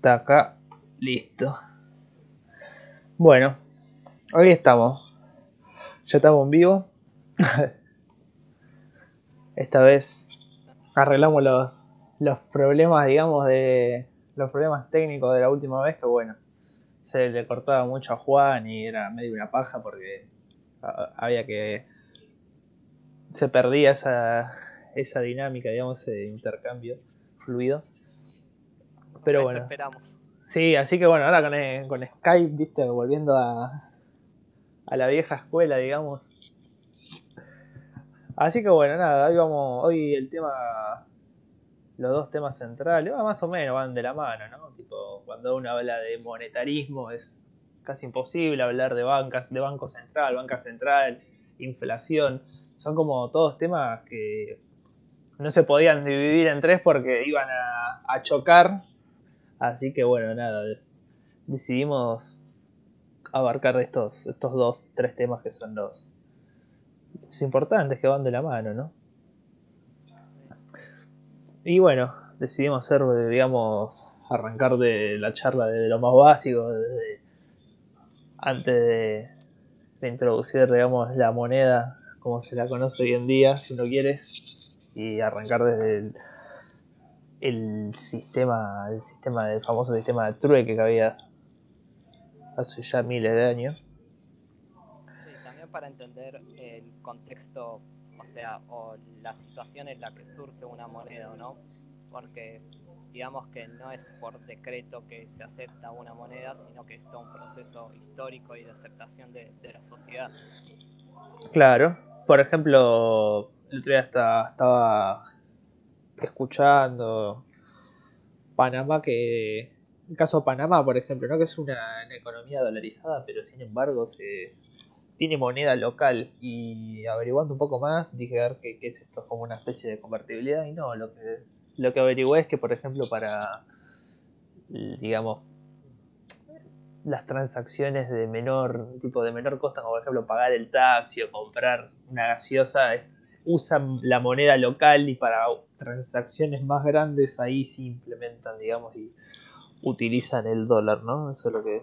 Está acá. Listo. Bueno, hoy estamos. Ya estamos en vivo. Esta vez arreglamos los, los problemas, digamos, de los problemas técnicos de la última vez, que bueno, se le cortaba mucho a Juan y era medio una paja porque había que... se perdía esa, esa dinámica, digamos, ese intercambio fluido. Pero bueno. esperamos. Sí, así que bueno, ahora con, con Skype, viste, volviendo a, a la vieja escuela, digamos. Así que bueno, nada, hoy vamos, hoy el tema, los dos temas centrales, más o menos van de la mano, ¿no? Tipo, cuando uno habla de monetarismo es casi imposible hablar de bancas, de banco central, banca central, inflación, son como todos temas que no se podían dividir en tres porque iban a, chocar. Así que bueno, nada, decidimos abarcar estos, estos dos, tres temas que son los, importantes que van de la mano, ¿no? Y bueno, decidimos hacer, digamos, arrancar de la charla de lo más básico, antes de, de introducir, digamos, la moneda como se la conoce hoy en día, si uno quiere, y arrancar desde el, sistema, el sistema del famoso sistema de trueque que había hace ya miles de años. Sí, también para entender el contexto, o sea, o la situación en la que surge una moneda, ¿no? Porque digamos que no es por decreto que se acepta una moneda, sino que es todo un proceso histórico y de aceptación de, de la sociedad. Claro, por ejemplo, el otro día estaba escuchando Panamá que el caso de Panamá por ejemplo no que es una, economía dolarizada pero sin embargo se tiene moneda local y averiguando un poco más dije a ver qué, es esto como una especie de convertibilidad y no lo que lo que averigué es que por ejemplo para digamos las transacciones de menor tipo de menor costo como por ejemplo pagar el taxi o comprar una gaseosa usan la moneda local y para transacciones más grandes ahí sí implementan digamos y utilizan el dólar no eso es lo que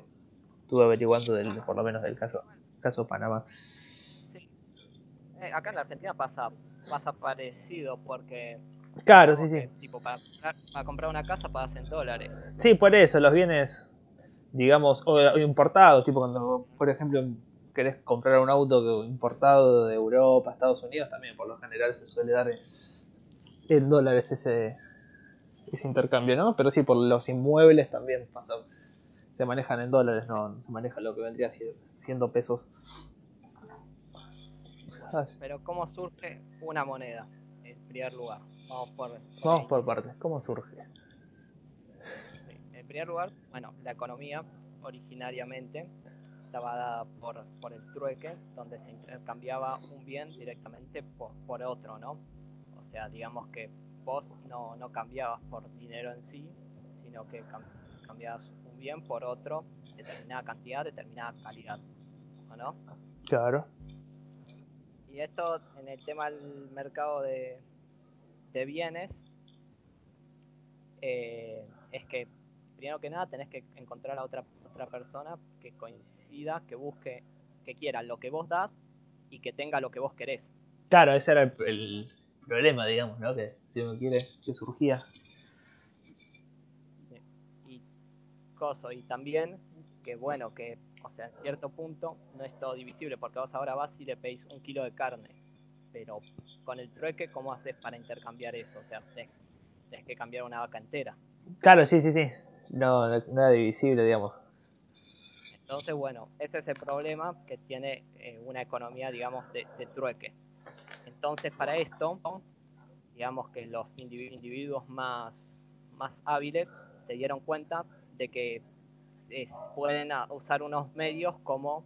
estuve averiguando del por lo menos del caso caso Panamá. Sí. Eh, acá en la Argentina pasa pasa parecido porque claro sí sí. tipo para, para comprar una casa pagas en dólares. Sí por eso los bienes digamos, o importados, tipo cuando, por ejemplo, querés comprar un auto importado de Europa, Estados Unidos, también por lo general se suele dar en, dólares ese, ese intercambio, ¿no? Pero sí, por los inmuebles también pasa, se manejan en dólares, no se maneja lo que vendría siendo pesos. Pero ¿cómo surge una moneda? En primer lugar, vamos por, Vamos por partes, ¿cómo surge? En primer lugar, bueno, la economía originariamente estaba dada por, por el trueque, donde se intercambiaba un bien directamente por, otro, ¿no? O sea, digamos que vos no, no cambiabas por dinero en sí, sino que cambiabas un bien por otro, determinada cantidad, determinada calidad, ¿o no? Claro. Y esto en el tema del mercado de, de bienes, eh, es que primero que nada tenés que encontrar a otra, otra persona que coincida, que busque, que quiera lo que vos das y que tenga lo que vos querés. Claro, ese era el, problema, digamos, ¿no? Que si uno quiere, que surgía. Sí. Y coso, y también que bueno, que, o sea, en cierto punto no es todo divisible, porque vos ahora vas y le pedís un kilo de carne, pero con el trueque, ¿cómo haces para intercambiar eso? O sea, tenés que cambiar una vaca entera. Claro, sí, sí, sí. No, no era divisible, digamos. Entonces, bueno, ese es el problema que tiene eh, una economía, digamos, de, trueque. Entonces, para esto, digamos que los individuos más, más hábiles se dieron cuenta de que pueden usar unos medios como,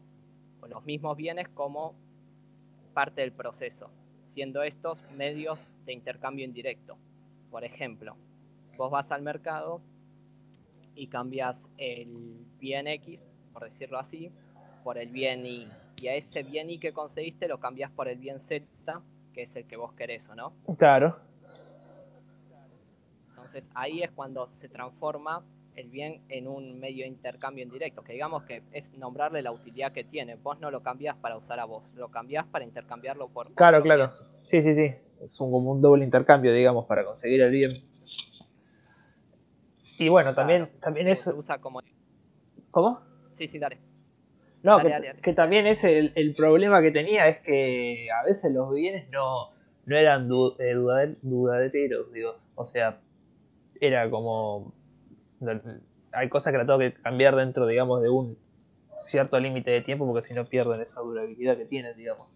o los mismos bienes como parte del proceso, siendo estos medios de intercambio indirecto. Por ejemplo, vos vas al mercado y cambias el bien X, por decirlo así, por el bien Y. Y a ese bien Y que conseguiste lo cambias por el bien Z, que es el que vos querés, ¿o no? Claro. Entonces ahí es cuando se transforma el bien en un medio de intercambio indirecto, que digamos que es nombrarle la utilidad que tiene. Vos no lo cambiás para usar a vos, lo cambiás para intercambiarlo por... Claro, claro. Sí, sí, sí. Es un, como un doble intercambio, digamos, para conseguir el bien. Y bueno, también, también usa como... ¿Cómo? Sí, sí, dale. No, que, también es el, el, problema que tenía es que a veces los bienes no, no eran eh, dudaderos, digo. O sea, era como hay cosas que la tengo que cambiar dentro, digamos, de un cierto límite de tiempo porque si no pierden esa durabilidad que tienen, digamos.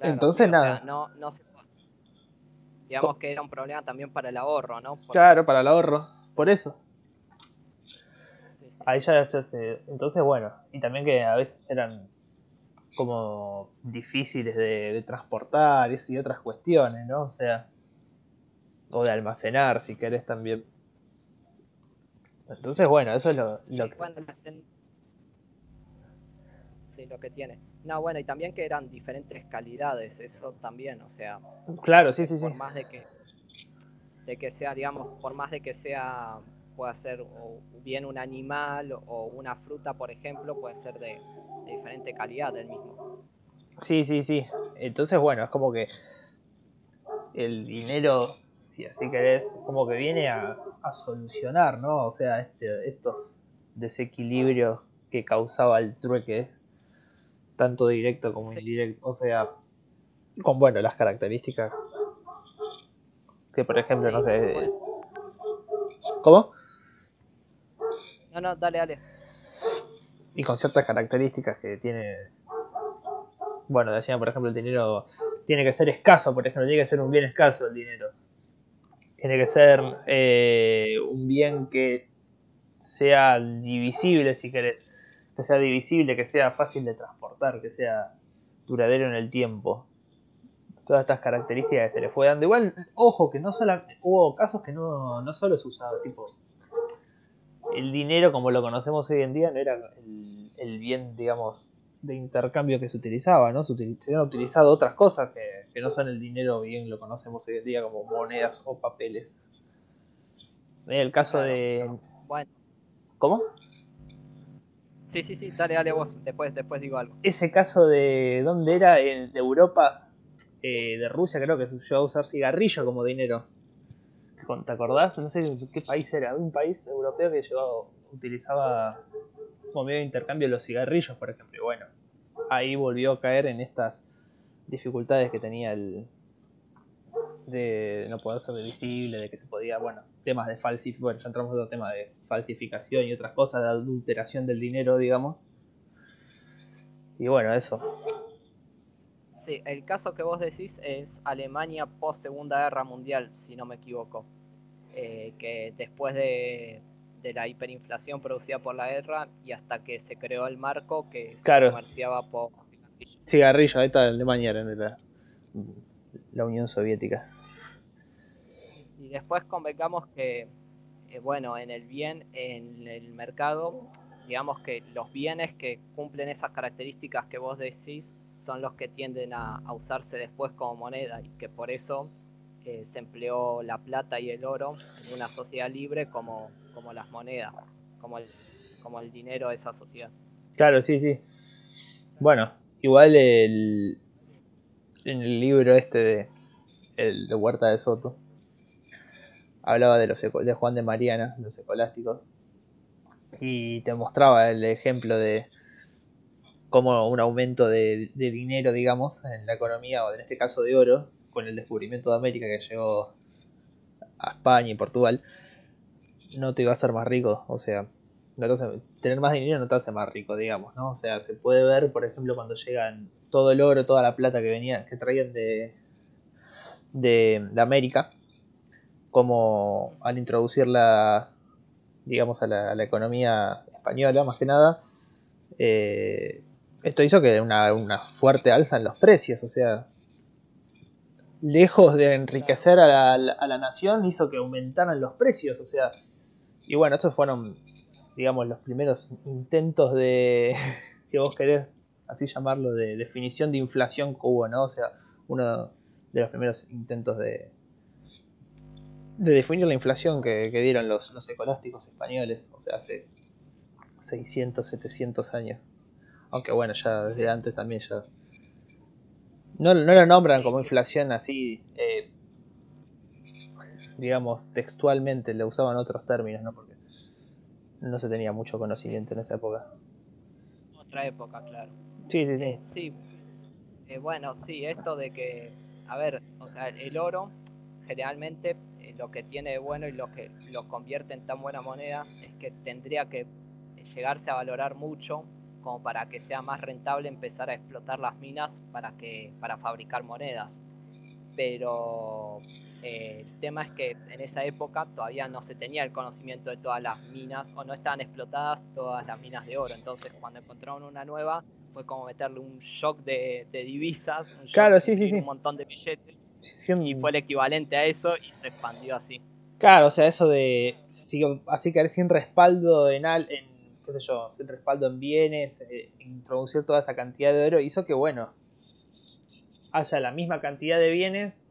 Entonces, nada. no, no se... Digamos que era un problema también para el ahorro, ¿no? Claro, para el ahorro, por eso. Ahí ya, ya se... Entonces, bueno, y también que a veces eran como difíciles de, de transportar y otras cuestiones, ¿no? O sea, o de almacenar si querés también. Entonces, bueno, eso es lo, lo que... Sí, lo que tiene. No, bueno, y también que eran diferentes calidades, eso también, o sea... Claro, sí, sí, sí. Por más de que, de que sea, digamos, por más de que sea, pueda ser o bien un animal o una fruta, por ejemplo, puede ser de, de diferente calidad del mismo. Sí, sí, sí. Entonces, bueno, es como que el dinero si así querés, como que viene a, solucionar, ¿no? O sea, este, estos desequilibrios que causaba el trueque, tanto directo como indirecto, o sea, con, bueno, las características que, por ejemplo, no sé... ¿Cómo? No, no, dale, dale. Y con ciertas características que tiene... Bueno, decían, por ejemplo, el dinero tiene que ser escaso, por ejemplo, tiene que ser un bien escaso el dinero tiene que ser eh, un bien que sea divisible, si querés. Que sea divisible, que sea fácil de transportar, que sea duradero en el tiempo. Todas estas características que se le fue dando. Igual, ojo, que no solo hubo casos que no, no solo se usaba, tipo, el dinero como lo conocemos hoy en día no era el, el bien, digamos, de intercambio que se utilizaba, ¿no? Se, han utilizado otras cosas que, no son el dinero bien lo conocemos hoy en día como monedas o papeles. En el caso de... Bueno. ¿Cómo? Sí, sí, sí, dale, dale vos, después, después digo algo. Ese caso de... ¿Dónde era? En, de Europa, eh, de Rusia creo que se a usar cigarrillo como dinero. ¿Te acordás? No sé qué país era, un país europeo que llegó, utilizaba como medio de intercambio los cigarrillos, por ejemplo. Y bueno, ahí volvió a caer en estas dificultades que tenía el de no poder ser visible, de que se podía, bueno, temas de falsificación, bueno, ya entramos en otro tema de falsificación y otras cosas, de adulteración del dinero, digamos. Y bueno, eso. Sí, el caso que vos decís es Alemania post Segunda Guerra Mundial, si no me equivoco. Eh, que después de de la hiperinflación producida por la guerra y hasta que se creó el marco que se comerciaba por cigarrillos. Cigarrillo, ahí está Alemania, en la, la Unión Soviética. Y después convengamos que, eh, bueno, en el bien, en el mercado, digamos que los bienes que cumplen esas características que vos decís son los que tienden a, usarse después como moneda y que por eso eh, se empleó la plata y el oro en una sociedad libre como, como las monedas, como el, como el dinero de esa sociedad. Claro, sí, sí. Bueno, igual el, en el libro este de, el de Huerta de Soto hablaba de los de Juan de Mariana, los escolásticos, y te mostraba el ejemplo de cómo un aumento de, de dinero, digamos, en la economía, o en este caso de oro, con el descubrimiento de América que llegó a España y Portugal, no te iba a hacer más rico. O sea, tener más dinero no te hace más rico, digamos, ¿no? O sea, se puede ver, por ejemplo, cuando llegan todo el oro, toda la plata que venía, que traían de, de, América, como al introducirla, digamos, a la, economía española, más que nada, eh, esto hizo que una, una fuerte alza en los precios, o sea, lejos de enriquecer a la, nación, hizo que aumentaran los precios. O sea, y bueno, estos fueron, digamos, los primeros intentos de, si vos querés así llamarlo, de definición de inflación que ¿no? O sea, uno de los primeros intentos de, de definir la inflación que, dieron los, los escolásticos españoles, o sea, hace 600, 700 años. Aunque bueno, ya desde antes también ya... No, no lo nombran como inflación así, eh, digamos, textualmente, le usaban otros términos, ¿no? Porque no se tenía mucho conocimiento en esa época. Otra época, claro. Sí, sí, sí. Eh, sí. Eh, bueno, sí, esto de que, a ver, o sea, el oro generalmente lo que tiene de bueno y lo que lo convierte en tan buena moneda es que tendría que llegarse a valorar mucho como para que sea más rentable empezar a explotar las minas para que para fabricar monedas. Pero eh, el tema es que en esa época todavía no se tenía el conocimiento de todas las minas o no estaban explotadas todas las minas de oro. Entonces cuando encontraron una nueva fue como meterle un shock de, divisas un claro sí sí sí un montón de billetes y fue el equivalente a eso y se expandió así claro o sea eso de así que sin respaldo en, al, en qué sé yo, sin respaldo en bienes, eh, introducir toda esa cantidad de oro, hizo que, bueno, haya la misma cantidad de bienes,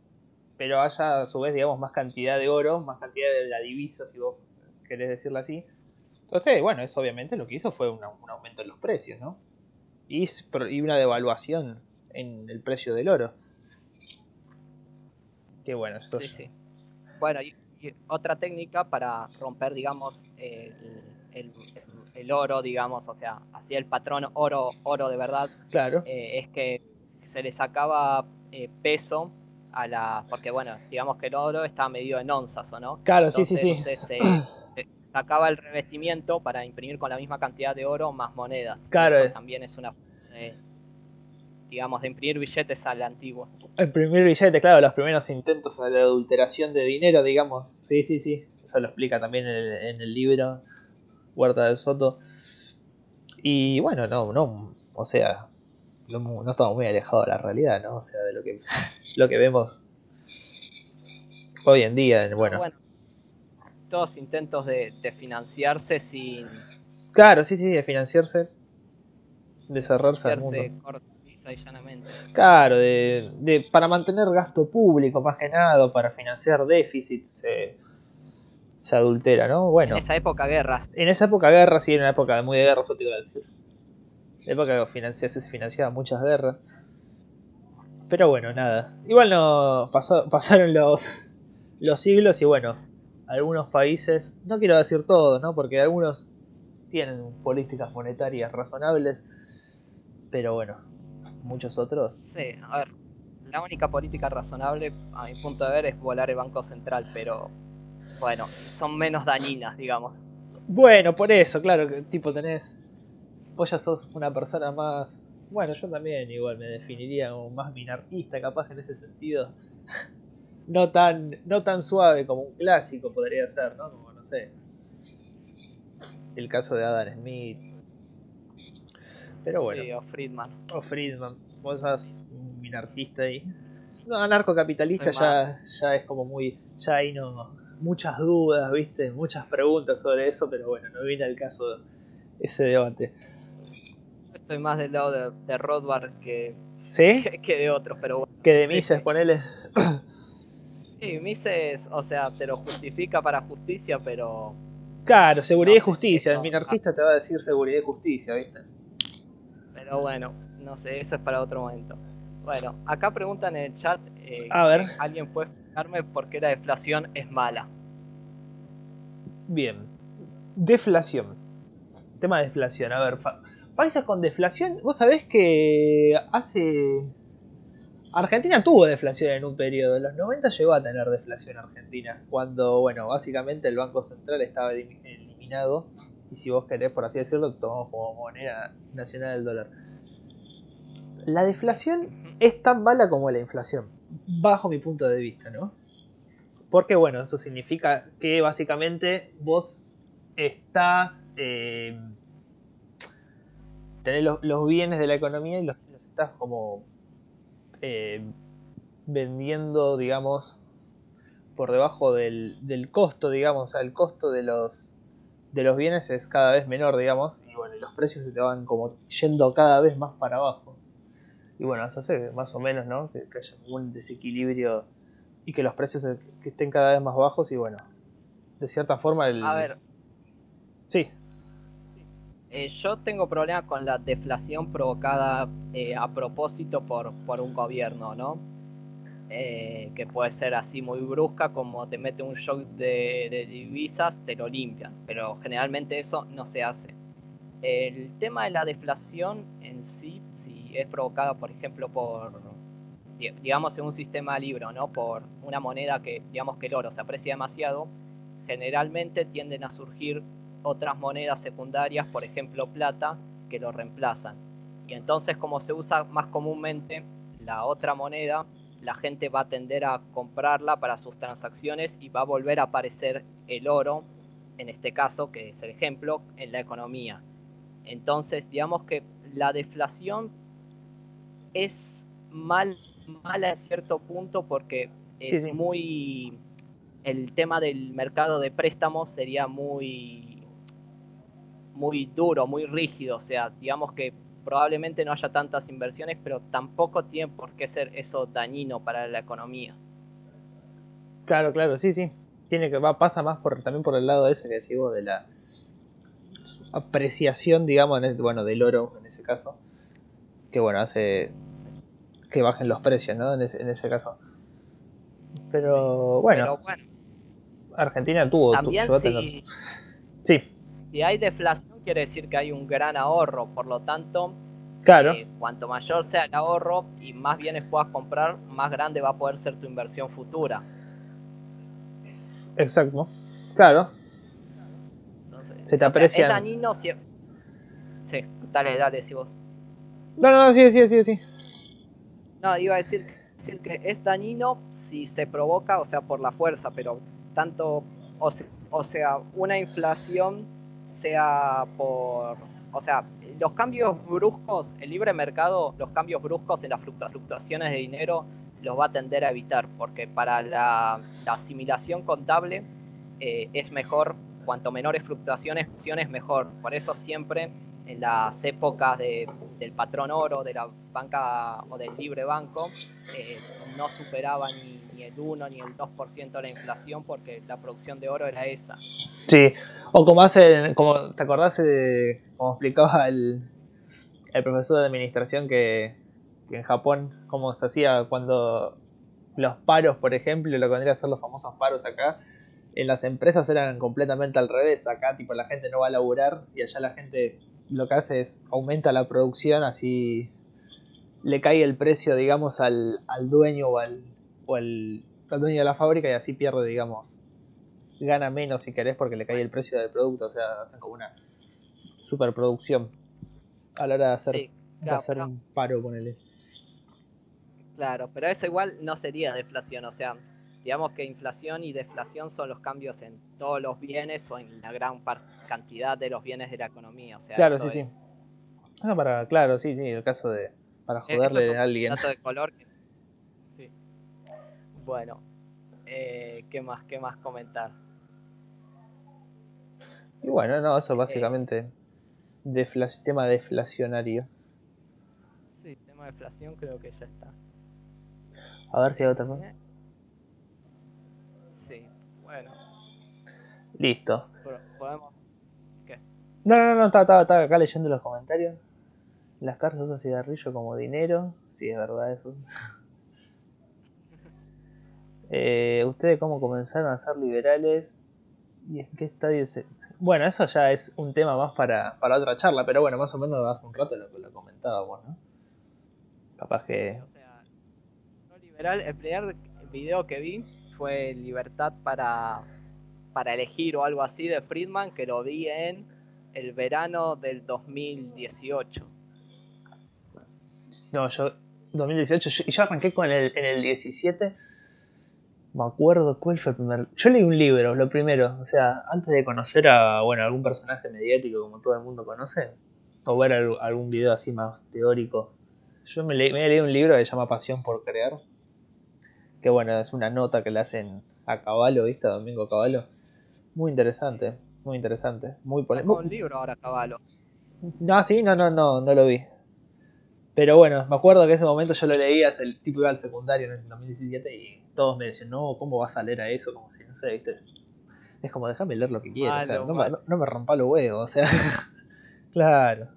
pero haya a su vez, digamos, más cantidad de oro, más cantidad de la divisa, si vos querés decirlo así. Entonces, bueno, eso obviamente lo que hizo fue un, aumento en los precios, ¿no? Y, y, una devaluación en el precio del oro. Qué bueno, eso. Sí, sí. Bueno, y, otra técnica para romper, digamos, el, el oro, digamos, o sea, así el patrón oro, oro de verdad, claro. Eh, es que se le sacaba eh, peso a la, porque bueno, digamos que el oro está medido en onzas, ¿o no? Claro, sí, sí, sí. Se, sacaba el revestimiento para imprimir con la misma cantidad de oro más monedas. Claro. Eso también es una, digamos, de imprimir billetes a la antigua. Imprimir billetes, claro, los primeros intentos de adulteración de dinero, digamos. Sí, sí, sí. Eso lo explica también en el libro Huerta del Soto. Y bueno, no, no, o sea, no, estamos muy alejados de la realidad, ¿no? O sea, de lo que, lo que vemos hoy en día, bueno. bueno todos intentos de, financiarse sin... Claro, sí, sí, de financiarse, de cerrarse al mundo. Claro, de, de, para mantener gasto público más que nada, para financiar déficit, se, se adultera, ¿no? Bueno. En esa época guerras. En esa época guerras, sí, en una época muy de guerras, eso te iba a decir. En la época que se financiaban muchas guerras. Pero bueno, nada. Igual no pasaron los, los siglos y bueno, algunos países, no quiero decir todos, ¿no? Porque algunos tienen políticas monetarias razonables, pero bueno, muchos otros. Sí, a ver, la única política razonable, a mi punto de ver, es volar el Banco Central, pero bueno, son menos dañinas, digamos. Bueno, por eso, claro, que tipo tenés. Vos ya sos una persona más. Bueno, yo también igual me definiría como más minarquista, capaz en ese sentido. no tan, no tan suave como un clásico podría ser, ¿no? Como no sé. El caso de Adam Smith. Pero bueno. Sí, o Friedman. O Friedman. Vos sos un minarquista ahí. No, anarcocapitalista ya, ya es como muy. Ya ahí no, muchas dudas, viste, muchas preguntas sobre eso, pero bueno, no viene al caso ese debate. Estoy más del lado de, de Rothbard que, ¿Sí? que, de otros, pero bueno. Que de Mises, ponele. Sí, Mises, o sea, te lo justifica para justicia, pero... Claro, seguridad y justicia. El minarquista te va a decir seguridad y justicia, ¿viste? Pero bueno, no sé, eso es para otro momento. Bueno, acá preguntan en el chat. Eh, a ver. ¿Alguien puede por qué la deflación es mala. Bien. Deflación. Tema de deflación. A ver, países con deflación. Vos sabés que hace. Argentina tuvo deflación en un periodo. En los 90 llegó a tener deflación Argentina. Cuando, bueno, básicamente el Banco Central estaba eliminado. Y si vos querés, por así decirlo, tomamos como moneda nacional el dólar. La deflación es tan mala como la inflación bajo mi punto de vista, ¿no? Porque bueno, eso significa que básicamente vos estás... Eh, tenés los, bienes de la economía y los, estás como eh, vendiendo, digamos, por debajo del, del, costo, digamos, o sea, el costo de los, de los bienes es cada vez menor, digamos, y bueno, los precios se te van como yendo cada vez más para abajo. Y bueno, eso hace más o menos, ¿no? Que, haya un desequilibrio y que los precios que estén cada vez más bajos y bueno, de cierta forma el... A ver. Sí. Eh, yo tengo problemas con la deflación provocada eh, a propósito por, por un gobierno, ¿no? Eh, que puede ser así muy brusca, como te mete un shock de, divisas, te lo limpian, pero generalmente eso no se hace. El tema de la deflación en sí, si es provocada, por ejemplo, por digamos, en un sistema libre, ¿no? Por una moneda que, digamos, que el oro se aprecia demasiado, generalmente tienden a surgir otras monedas secundarias, por ejemplo, plata, que lo reemplazan. Y entonces, como se usa más comúnmente la otra moneda, la gente va a tender a comprarla para sus transacciones y va a volver a aparecer el oro, en este caso, que es el ejemplo, en la economía. Entonces, digamos que la deflación es mal mala en cierto punto porque es muy el tema del mercado de préstamos sería muy muy duro, muy rígido, o sea, digamos que probablemente no haya tantas inversiones, pero tampoco tiene por qué ser eso dañino para la economía. Claro, claro, sí, sí. Tiene que va pasa más por también por el lado ese que decís de la apreciación, digamos, bueno, del oro en ese caso, que bueno, hace que bajen los precios, ¿no? En ese, en ese caso. Pero, bueno, Argentina tuvo... También si, sí. Si hay deflación quiere decir que hay un gran ahorro, por lo tanto, claro. Eh, cuanto mayor sea el ahorro y más bienes puedas comprar, más grande va a poder ser tu inversión futura. Exacto, claro. Se te aprecia. Es dañino si... Sí, dale, dale, si vos. No, no, no, sí, sí, sí, sí. No, iba a decir, decir que es dañino si se provoca, o sea, por la fuerza, pero tanto, o, sea, una inflación sea por, o sea, los cambios bruscos, el libre mercado, los cambios bruscos en las fluctuaciones de dinero los va a tender a evitar, porque para la, asimilación contable eh, es mejor, cuanto menores fluctuaciones, es mejor. Por eso siempre en las épocas del patrón oro, de la banca o del libre banco, eh, no superaba ni, el 1 ni el 2% de la inflación porque la producción de oro era esa. Sí, o como hace, como te acordás de, como explicaba el, el profesor de administración que, en Japón, como se hacía cuando los paros, por ejemplo, lo que vendría a ser los famosos paros acá, en las empresas eran completamente al revés. Acá, tipo, la gente no va a laburar y allá la gente lo que hace es aumenta la producción, así le cae el precio, digamos, al, al dueño o, al, o al, dueño de la fábrica y así pierde, digamos, gana menos si querés porque le cae el precio del producto, o sea, hacen como una superproducción a la hora de hacer, hacer un paro con él. Claro, pero eso igual no sería deflación, o sea, digamos que inflación y deflación son los cambios en todos los bienes o en la gran cantidad de los bienes de la economía. O sea, claro, sí, sí. para, claro, sí, sí, el caso de para joderle a alguien. Dato de color. Sí. Bueno, eh, ¿qué más, qué más comentar? Y bueno, no, eso básicamente eh, tema deflacionario. Sí, tema de deflación creo que ya está. A ver si hay otra cosa. Eh, bueno. Listo. ¿Podemos? ¿Qué? No, no, no, estaba, estaba, acá leyendo los comentarios. Las cartas usan cigarrillo como dinero. Sí, es verdad eso. eh, ¿Ustedes cómo comenzaron a ser liberales? ¿Y en qué estadio se.? Bueno, eso ya es un tema más para, para otra charla, pero bueno, más o menos hace un rato lo que lo comentábamos, ¿no? Capaz que. o sea, soy liberal. El primer video que vi fue Libertad para, para elegir o algo así de Friedman, que lo vi en el verano del 2018. No, yo 2018, y yo arranqué con el, en el 17. Me acuerdo cuál fue el primer. Yo leí un libro, lo primero. O sea, antes de conocer a bueno algún personaje mediático como todo el mundo conoce, o ver algún video así más teórico. Yo me, me leí un libro que se llama Pasión por Crear, que bueno, es una nota que le hacen a Caballo, ¿viste? A Domingo Caballo. Muy interesante, muy interesante. Muy polémico. un libro ahora Caballo. No, sí, no, no, no, no lo vi. Pero bueno, me acuerdo que ese momento yo lo leía, el tipo iba al secundario en el 2017 y todos me decían, no, ¿cómo vas a leer a eso? Como si, no sé, ¿viste? Es como, déjame leer lo que quiero, o sea, no, me, no, me rompa los huevos, o sea, claro.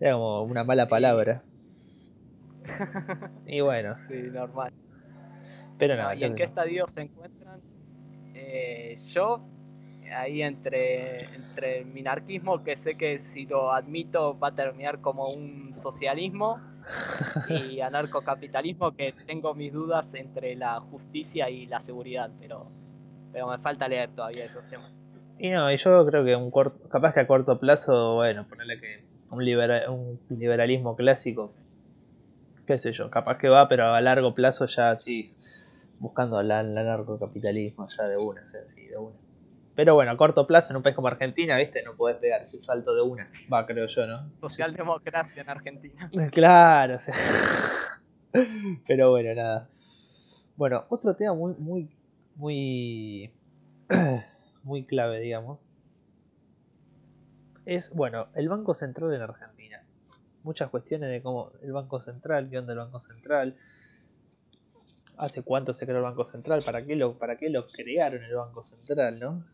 Era como una mala palabra. y bueno. Sí, normal. Pero nada. ¿Y en qué estadio se encuentran? Eh, yo ahí entre, entre el minarquismo, que sé que si lo admito va a terminar como un socialismo, y anarcocapitalismo, que tengo mis dudas entre la justicia y la seguridad, pero, pero me falta leer todavía esos temas. Y no, yo creo que un corto, capaz que a corto plazo, bueno, ponerle que un, un liberalismo clásico, qué sé yo, capaz que va, pero a largo plazo ya sí, buscando el anarcocapitalismo ya de una, sí, de una. Pero bueno, a corto plazo en un país como Argentina, ¿viste? No podés pegar ese salto de una. Va, creo yo, ¿no? Socialdemocracia en Argentina. Claro, o sea. Pero bueno, nada. Bueno, otro tema muy, muy, muy, muy clave, digamos. Es, bueno, el Banco Central en Argentina. Muchas cuestiones de cómo el Banco Central, qué onda el Banco Central, hace cuánto se creó el Banco Central, para qué lo, para qué lo crearon el Banco Central, ¿no?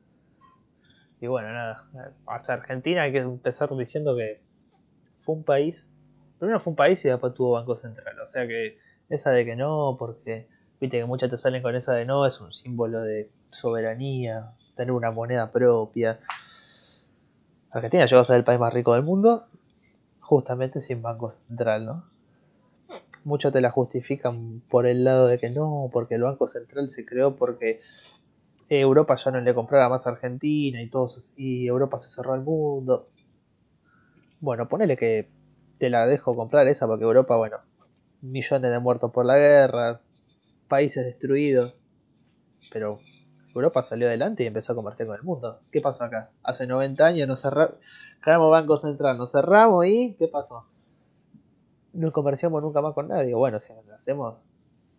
Y bueno, nada, hasta Argentina hay que empezar diciendo que fue un país, primero fue un país y después tuvo Banco Central, o sea que esa de que no, porque viste que muchas te salen con esa de no, es un símbolo de soberanía, tener una moneda propia. Argentina llegó a ser el país más rico del mundo, justamente sin Banco Central, ¿no? Muchos te la justifican por el lado de que no, porque el Banco Central se creó porque Europa ya no le compraba más a Argentina y, todos, y Europa se cerró al mundo. Bueno, ponele que te la dejo comprar esa porque Europa, bueno, millones de muertos por la guerra, países destruidos. Pero Europa salió adelante y empezó a comerciar con el mundo. ¿Qué pasó acá? Hace 90 años nos cerramos, creamos Banco Central, nos cerramos y ¿qué pasó? No comerciamos nunca más con nadie. Bueno, si lo hacemos,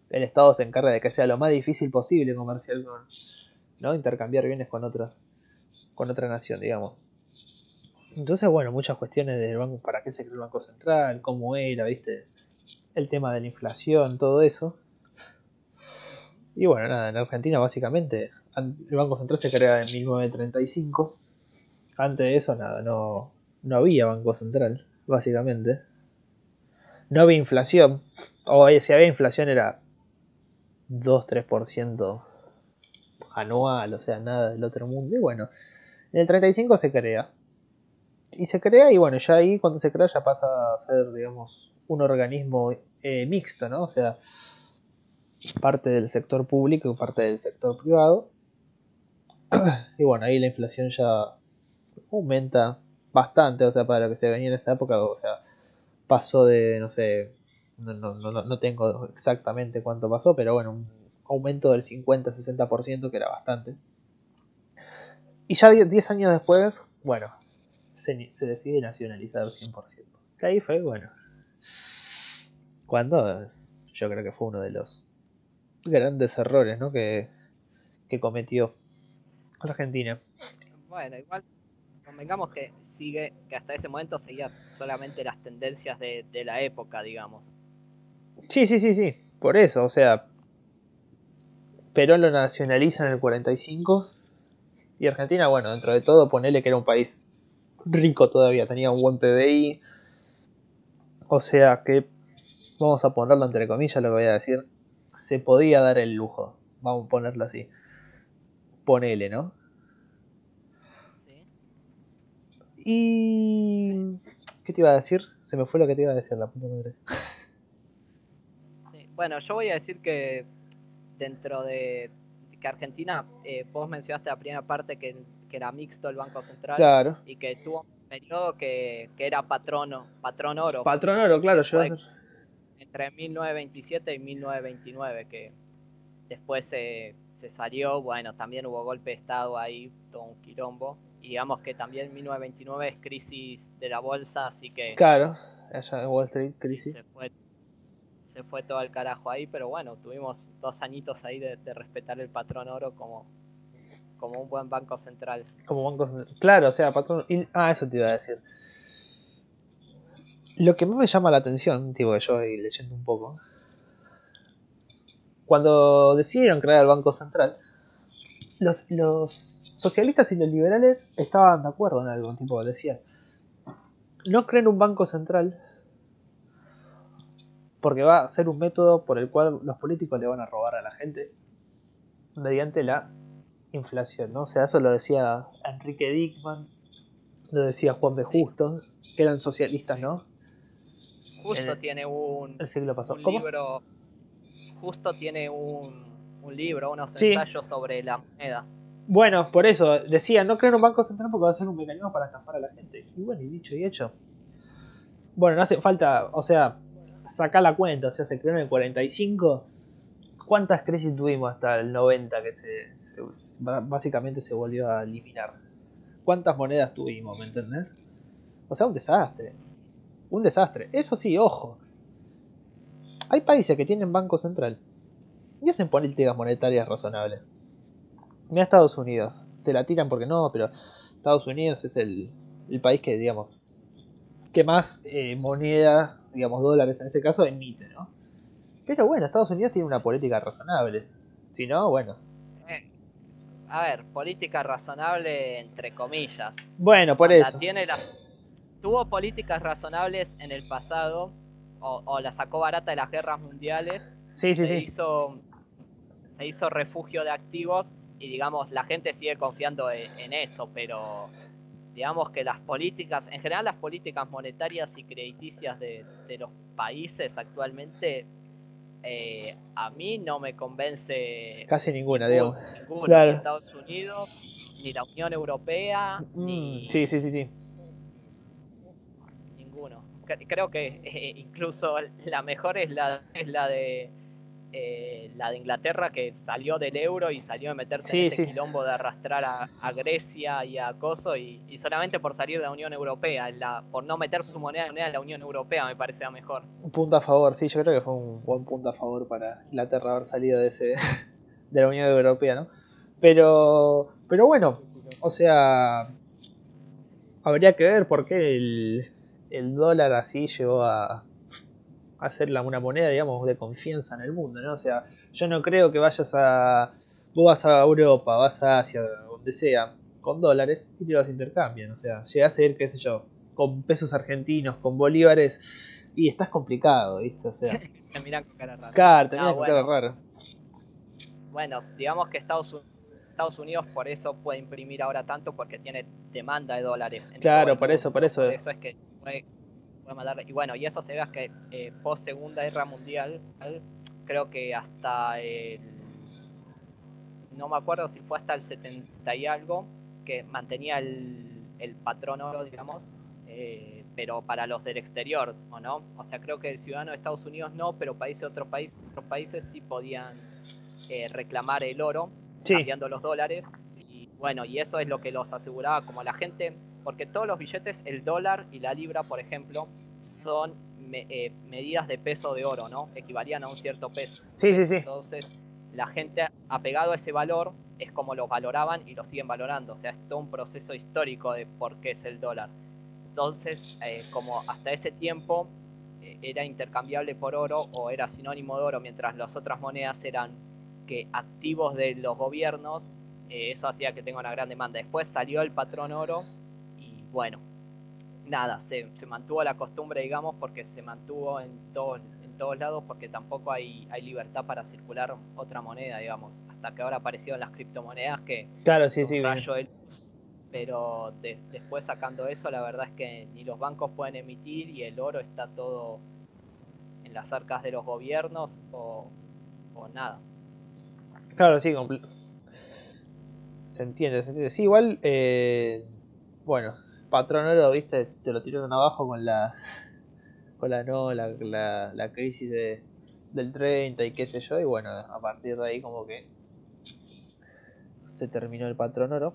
el Estado se encarga de que sea lo más difícil posible comerciar con, ¿no? Intercambiar bienes con otra, con otra nación, digamos. Entonces, bueno, muchas cuestiones del banco, para qué se creó el Banco Central, cómo era, viste, el tema de la inflación, todo eso. Y bueno, nada, en Argentina básicamente el Banco Central se crea en 1935. Antes de eso, nada, no, no había Banco Central, básicamente. No había inflación. O si había inflación era 2-3% anual, o sea, nada del otro mundo. Y bueno, en el 35 se crea. Y se crea y bueno, ya ahí cuando se crea ya pasa a ser, digamos, un organismo eh, mixto, ¿no? O sea, parte del sector público y parte del sector privado. Y bueno, ahí la inflación ya aumenta bastante, o sea, para lo que se venía en esa época, o sea, pasó de, no sé, no, no, no, no tengo exactamente cuánto pasó, pero bueno, aumento del 50-60%, que era bastante. Y ya 10 años después, bueno, se, decide nacionalizar 100%. Que ahí fue, bueno, cuando yo creo que fue uno de los grandes errores ¿no? que, que cometió Argentina. Bueno, igual convengamos que sigue, que hasta ese momento seguía solamente las tendencias de, de la época, digamos. Sí, sí, sí, sí. Por eso, o sea, Perón lo nacionaliza en el 45 y Argentina, bueno, dentro de todo, ponele que era un país rico todavía, tenía un buen PBI, o sea que, vamos a ponerlo entre comillas lo que voy a decir, se podía dar el lujo, vamos a ponerlo así, ponele, ¿no? Sí. Y... ¿Qué te iba a decir? Se me fue lo que te iba a decir, la puta madre. Sí. Bueno, yo voy a decir que dentro de que Argentina, eh, vos mencionaste la primera parte que, era mixto el Banco Central y que tuvo un periodo que, era patrono, patrón oro. Patrón oro, claro, yo entre 1927 y 1929 que después se, se salió, bueno, también hubo golpe de estado ahí, todo un quilombo. Y digamos que también 1929 es crisis de la bolsa, así que Claro, allá en Wall Street crisis. se fue todo al carajo ahí, pero bueno, tuvimos dos añitos ahí de, respetar el patrón oro como, como un buen banco central. Como banco. Claro, o sea, patrón. Ah, eso te iba a decir. lo que más me llama la atención, tipo que yo voy leyendo un poco, cuando decidieron crear el Banco Central, los, los socialistas y los liberales estaban de acuerdo en algo, tipo decían, no creen un banco central porque va a ser un método por el cual los políticos le van a robar a la gente mediante la inflación, ¿no? O sea, eso lo decía Enrique Dickman, lo decía Juan B. Justo, que eran socialistas, ¿no? Justo tiene un, el siglo pasado. un libro, justo tiene un, un libro, unos ensayos sobre la moneda. Bueno, por eso, decía, no creen un banco central porque va a ser un mecanismo para estafar a la gente. Y bueno, y dicho y hecho. Bueno, no hace falta, o sea, sacar la cuenta, o sea, se creó en el 45. ¿Cuántas crisis tuvimos hasta el 90 que se, básicamente se volvió a eliminar? ¿Cuántas monedas tuvimos, me entendés? O sea, un desastre. Un desastre. Eso sí, ojo. Hay países que tienen banco central y hacen políticas monetarias razonables. Mira Estados Unidos. Te la tiran porque no, pero Estados Unidos es el, el país que, digamos, que más eh, moneda, digamos dólares en ese caso, emite, ¿no? Pero bueno, Estados Unidos tiene una política razonable. Si no, bueno. Eh, a ver, política razonable entre comillas. Bueno, por eso. Tiene las, tuvo políticas razonables en el pasado, o, la sacó barata de las guerras mundiales. Sí, sí, se sí. Hizo, se hizo refugio de activos y digamos, la gente sigue confiando en eso, pero digamos que las políticas, en general las políticas monetarias y crediticias de, los países actualmente, eh, a mí no me convence. Casi ninguna, digamos. Ninguna, ni Estados Unidos, ni la Unión Europea, mm, ni. Sí, sí, sí, sí. Ninguno. Creo que eh, incluso la mejor es la, es la de eh, la de Inglaterra que salió del euro y salió a meterse en ese quilombo de arrastrar a, Grecia y a Coso y, solamente por salir de la Unión Europea, la, por no meter su moneda, en la Unión Europea me parecía mejor. Un punto a favor, sí, yo creo que fue un buen punto a favor para Inglaterra haber salido de ese de la Unión Europea, ¿no? Pero, pero bueno, o sea, habría que ver por qué el, el dólar así llegó a, hacerla una moneda, digamos, de confianza en el mundo, ¿no? O sea, yo no creo que vayas a... Vos vas a Europa, vas a Asia, donde sea, con dólares y te los intercambian. O sea, llegás a ir, qué sé yo, con pesos argentinos, con bolívares y estás complicado, ¿viste? O sea... te miran con cara rara. Claro, te miran con cara rara. Bueno, digamos que Estados Unidos por eso puede imprimir ahora tanto porque tiene demanda de dólares. claro, por eso, por eso. Por eso es que y bueno, y eso se ve que eh, post Segunda Guerra Mundial, creo que hasta el. No me acuerdo si fue hasta el 70 y algo, que mantenía el, el patrón oro, digamos, eh, pero para los del exterior, ¿o no? O sea, creo que el ciudadano de Estados Unidos no, pero países otros países, otros países sí podían eh, reclamar el oro, cambiando los dólares. Y bueno, y eso es lo que los aseguraba como la gente porque todos los billetes, el dólar y la libra, por ejemplo, son eh, medidas de peso de oro, ¿no? Equivalían a un cierto peso. Sí, sí, sí. Entonces, la gente apegado a ese valor es como lo valoraban y lo siguen valorando. O sea, es todo un proceso histórico de por qué es el dólar. Entonces, eh, como hasta ese tiempo eh, era intercambiable por oro o era sinónimo de oro, mientras las otras monedas eran que activos de los gobiernos, eso hacía que tenga una gran demanda. Después salió el patrón oro bueno, nada, se, mantuvo la costumbre, digamos, porque se mantuvo en, todo, en todos lados, porque tampoco hay, hay libertad para circular otra moneda, digamos, hasta que ahora aparecieron las criptomonedas que... Claro, sí, sí. Rayo de luz, pero después sacando eso, la verdad es que ni los bancos pueden emitir y el oro está todo en las arcas de los gobiernos o, o nada. Claro, sí, se entiende, se entiende. Sí, igual, eh, bueno, patrón oro, viste, te lo tiraron abajo con la con la no, la, la, crisis de, del 30 y qué sé yo, y bueno, a partir de ahí como que se terminó el patrón oro.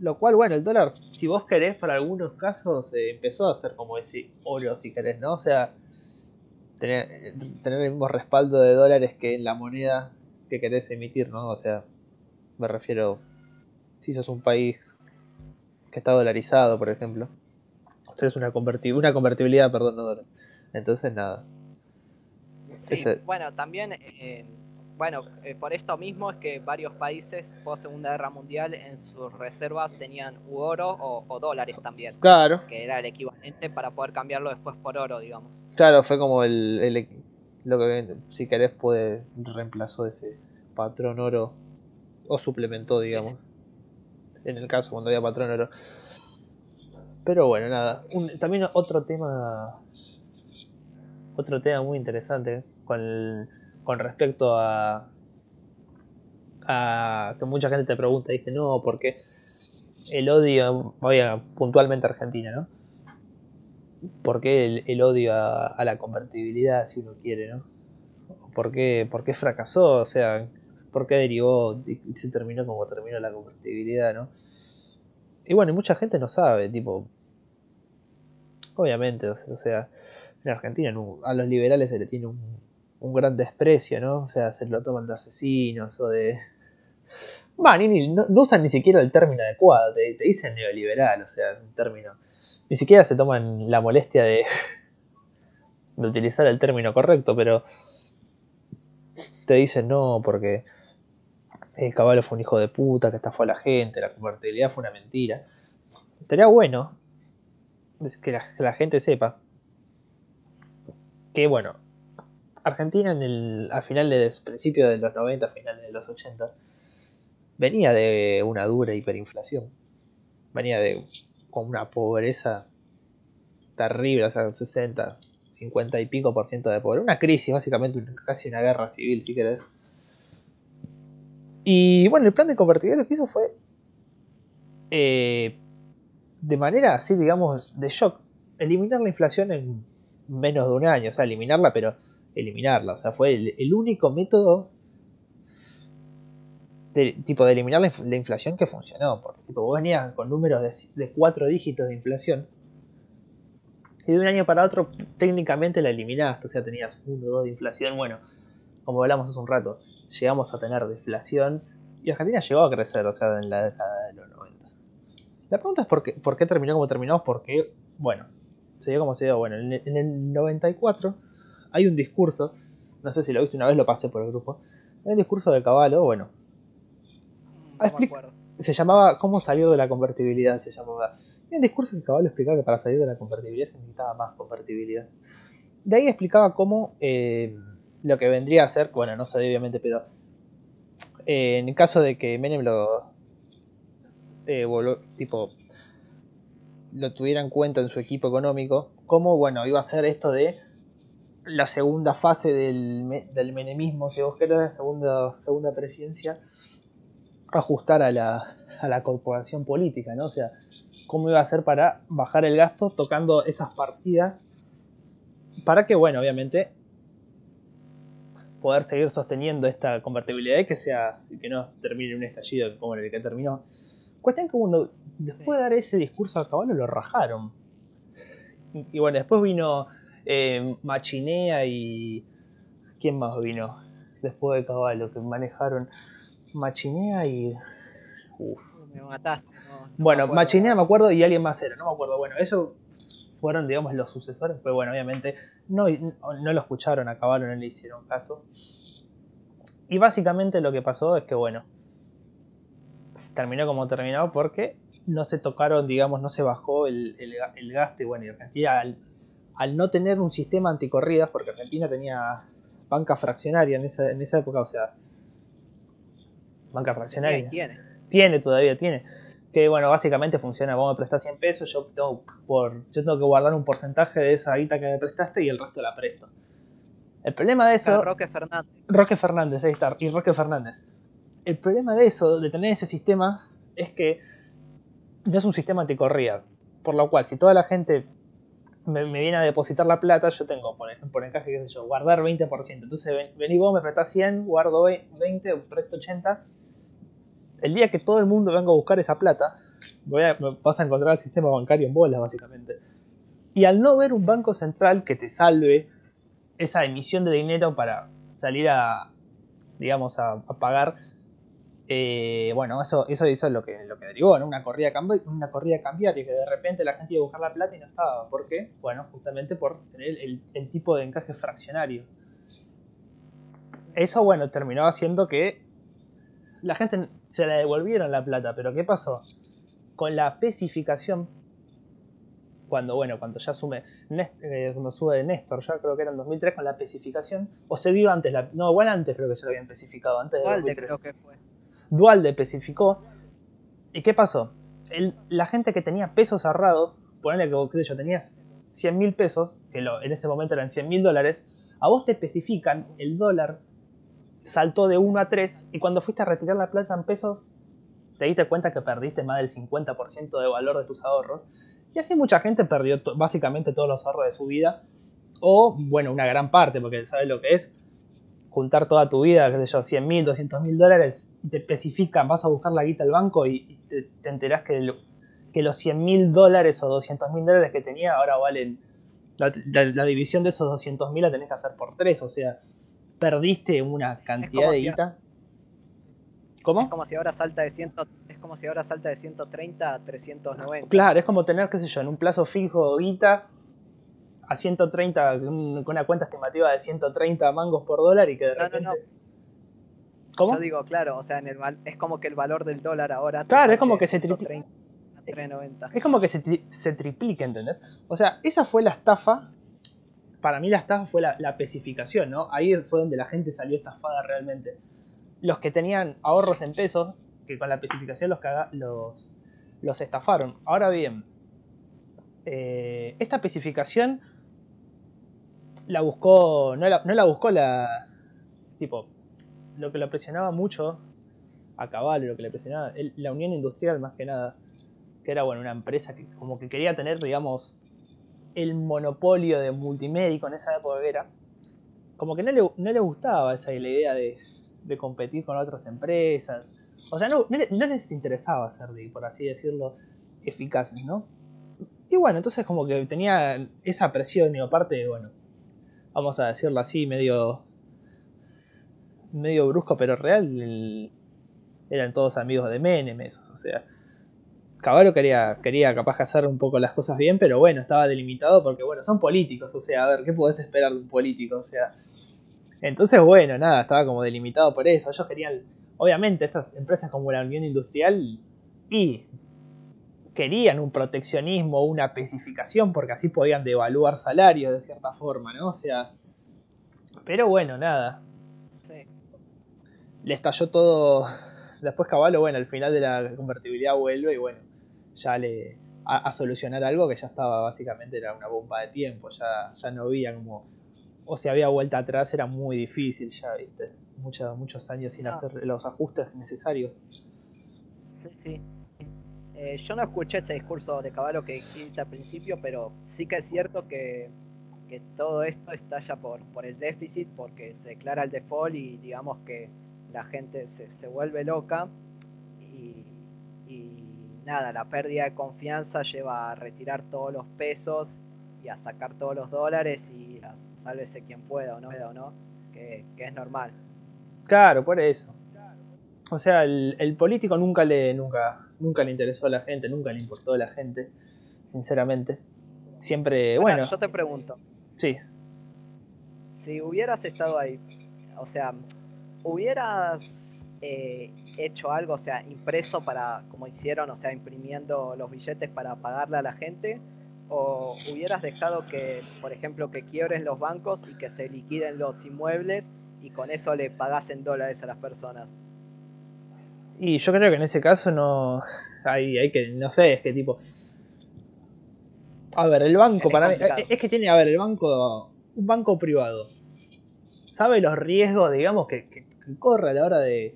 Lo cual, bueno, el dólar, si vos querés, para algunos casos eh, empezó a ser como ese oro, si querés, ¿no? O sea, tener, tener el mismo respaldo de dólares que en la moneda que querés emitir, ¿no? O sea, me refiero, si sos un país que está dolarizado, por ejemplo, tenés una, una convertibilidad, perdón, no dólar. Entonces, nada. Sí, bueno, también, eh, bueno, eh, por esto mismo es que varios países post Segunda Guerra Mundial en sus reservas tenían oro o, dólares también. Claro. Que era el equivalente para poder cambiarlo después por oro, digamos. Claro, fue como el, lo que si querés puede reemplazó ese patrón oro o suplementó, digamos. En el caso cuando había patrón oro. Pero bueno, nada. también otro tema otro tema muy interesante con, con respecto a, a que mucha gente te pregunta, dice, no, porque el odio, voy a puntualmente Argentina, ¿no? ¿Por qué el, odio a, la convertibilidad, si uno quiere, ¿no? ¿Por qué, ¿Por qué fracasó? O sea, ¿por qué derivó y se terminó como terminó la convertibilidad, ¿no? Y bueno, y mucha gente no sabe, tipo, obviamente, o sea, en Argentina a los liberales se le tiene un, gran desprecio, ¿no? O sea, se lo toman de asesinos o de... no, usan ni siquiera el término adecuado, te, dicen neoliberal, o sea, es un término... Ni siquiera se toman la molestia de, de utilizar el término correcto, pero te dicen no, porque el caballo fue un hijo de puta que estafó a la gente, la convertibilidad fue una mentira. Estaría bueno que la gente sepa que bueno, Argentina en el, al final de principio de los 90, finales de los 80, venía de una dura hiperinflación. Venía de con una pobreza terrible, o sea, 60, 50 y pico por ciento de pobreza. Una crisis, básicamente casi una guerra civil, si querés. Y bueno, el plan de convertibilidad lo que hizo fue, eh, de manera así, digamos, de shock, eliminar la inflación en menos de un año, o sea, eliminarla, pero eliminarla, o sea, fue el, único método de, tipo de eliminar la, inflación que funcionó, porque tipo, vos venías con números de, de cuatro dígitos de inflación y de un año para otro técnicamente la eliminaste, o sea, tenías uno o dos de inflación, bueno, como hablamos hace un rato, llegamos a tener deflación y Argentina llegó a crecer, o sea, en la década de los 90. La pregunta es por qué, por qué terminó como terminó, porque, bueno, se dio como se dio. Bueno, en el, 94 hay un discurso, no sé si lo viste una vez, lo pasé por el grupo. Hay un discurso de Caballo, bueno. se llamaba ¿Cómo salió de la convertibilidad? Se llamaba. Hay un discurso que Caballo explicaba que para salir de la convertibilidad se necesitaba más convertibilidad. De ahí explicaba cómo eh, lo que vendría a ser, bueno, no sé obviamente, pero eh, en el caso de que Menem lo eh, tipo lo tuviera en cuenta en su equipo económico, como bueno, iba a ser esto de la segunda fase del, del menemismo, si vos querés, la segunda, segunda presidencia, ajustar a la, a la corporación política, ¿no? O sea, cómo iba a ser para bajar el gasto tocando esas partidas para que, bueno, obviamente poder seguir sosteniendo esta convertibilidad y que sea que no termine un estallido como el que terminó Cuestión que uno, después de dar ese discurso a caballo, lo rajaron. Y, bueno, después vino eh, Machinea y. ¿Quién más vino? Después de caballo, que manejaron Machinea y. Uf. Me mataste, bueno, Machinea me acuerdo y alguien más era, no me acuerdo. Bueno, eso fueron, digamos, los sucesores, pero bueno, obviamente no, no lo escucharon a caballo, no le hicieron caso. Y básicamente lo que pasó es que, bueno, terminó como terminó porque no se tocaron, digamos, no se bajó el, gasto y bueno, y Argentina al, no tener un sistema anticorridas, porque Argentina tenía banca fraccionaria en esa, en esa época, o sea, banca fraccionaria. tiene. Tiene, todavía tiene. Que bueno, básicamente funciona, vos me prestás 100 pesos, yo tengo, por, yo tengo que guardar un porcentaje de esa guita que me prestaste y el resto la presto. El problema de eso... Roque Fernández. Roque Fernández, ahí está, y Roque Fernández el problema de eso, de tener ese sistema, es que no es un sistema anticorrida. Por lo cual, si toda la gente me, viene a depositar la plata, yo tengo, por por encaje, qué sé yo, guardar 20%. Entonces, ven, vení vos, me prestás 100, guardo 20, presto 80. El día que todo el mundo venga a buscar esa plata, voy a, vas a encontrar el sistema bancario en bolas, básicamente. Y al no ver un banco central que te salve esa emisión de dinero para salir a, digamos, a pagar eh, bueno, eso, hizo lo que, derivó, en Una corrida, una cambiaria, que de repente la gente iba a buscar la plata y no estaba. ¿Por qué? Bueno, justamente por tener el, tipo de encaje fraccionario. Eso, bueno, terminó haciendo que la gente se la devolvieron la plata, pero ¿qué pasó? Con la especificación, cuando, bueno, cuando ya asume, eh, cuando sube de Néstor, ya creo que era en 2003 con la especificación, o se dio antes, la, no, igual antes creo que se lo habían especificado, antes de 2003. creo que fue. Dualde especificó. ¿Y qué pasó? la gente que tenía pesos ahorrados, ponele que qué yo, tenías 100 mil pesos, que en ese momento eran 100 mil dólares, a vos te especifican el dólar saltó de 1 a 3 y cuando fuiste a retirar la plata en pesos te diste cuenta que perdiste más del 50% de valor de tus ahorros. Y así mucha gente perdió básicamente todos los ahorros de su vida. O, bueno, una gran parte, porque sabes lo que es juntar toda tu vida, qué sé yo, 100 mil, 200 mil dólares, y te especifican, vas a buscar la guita al banco y, te, enterás que, que los 100 mil dólares o 200 mil dólares que tenía ahora valen, la, división de esos 200 mil la tenés que hacer por 3, o sea, perdiste una cantidad de guita. ¿Cómo? Es como si ahora salta de 100, es como si ahora salta de 130 a 390. Claro, es como tener, qué sé yo, en un plazo fijo guita a 130, con una cuenta estimativa de 130 mangos por dólar y que de repente... No, no, ¿Cómo? Yo digo, claro, o sea, en el, es como que el valor del dólar ahora... Claro, es como que se triplica. Es como que se, se triplica, ¿entendés? O sea, esa fue la estafa. Para mí la estafa fue la, la ¿no? Ahí fue donde la gente salió estafada realmente. Los que tenían ahorros en pesos, que con la especificación los, los, los estafaron. Ahora bien, eh, esta especificación la buscó, no la, no la buscó la, tipo, lo que lo presionaba mucho a Caballo, lo que le presionaba, la Unión Industrial más que nada, que era, bueno, una empresa que como que quería tener, digamos, el monopolio de multimédico en esa época era, como que no le, no le gustaba esa la idea de, de, competir con otras empresas, o sea, no, no, les interesaba ser, por así decirlo, eficaces, ¿no? Y bueno, entonces como que tenía esa presión y aparte, bueno, vamos a decirlo así, medio medio brusco pero real, eran todos amigos de Menem esos, o sea, Caballo quería, quería capaz hacer un poco las cosas bien, pero bueno, estaba delimitado porque bueno, son políticos, o sea, a ver, ¿qué podés esperar de un político? O sea, entonces bueno, nada, estaba como delimitado por eso, ellos querían, obviamente estas empresas como la Unión Industrial y querían un proteccionismo, una especificación, porque así podían devaluar salarios de cierta forma, ¿no? O sea, pero bueno, nada. Sí. Le estalló todo. Después Caballo, bueno, al final de la convertibilidad vuelve y bueno, ya le. A, solucionar algo que ya estaba básicamente era una bomba de tiempo, ya, ya no había como. O si había vuelta atrás era muy difícil ya, viste. Muchos, muchos años sin hacer los ajustes necesarios. Sí, sí. Eh, yo no escuché ese discurso de Caballo que dijiste al principio, pero sí que es cierto que, todo esto estalla por, por el déficit, porque se declara el default y digamos que la gente se, vuelve loca y, nada, la pérdida de confianza lleva a retirar todos los pesos y a sacar todos los dólares y a sálvese quien pueda o no, ¿no? Que, que es normal. Claro, por eso. O sea, el, el político nunca le, nunca, nunca le interesó a la gente, nunca le importó a la gente, sinceramente. Siempre, bueno. Yo te pregunto. Sí. Si hubieras estado ahí, o sea, hubieras eh, hecho algo, o sea, impreso para, como hicieron, o sea, imprimiendo los billetes para pagarle a la gente, o hubieras dejado que, por ejemplo, que quiebren los bancos y que se liquiden los inmuebles y con eso le pagasen dólares a las personas. Y yo creo que en ese caso no. Hay, hay que. No sé, es que tipo. A ver, el banco, para mí. Es que tiene, a ver, el banco. Un banco privado. Sabe los riesgos, digamos, que, que, corre a la hora de,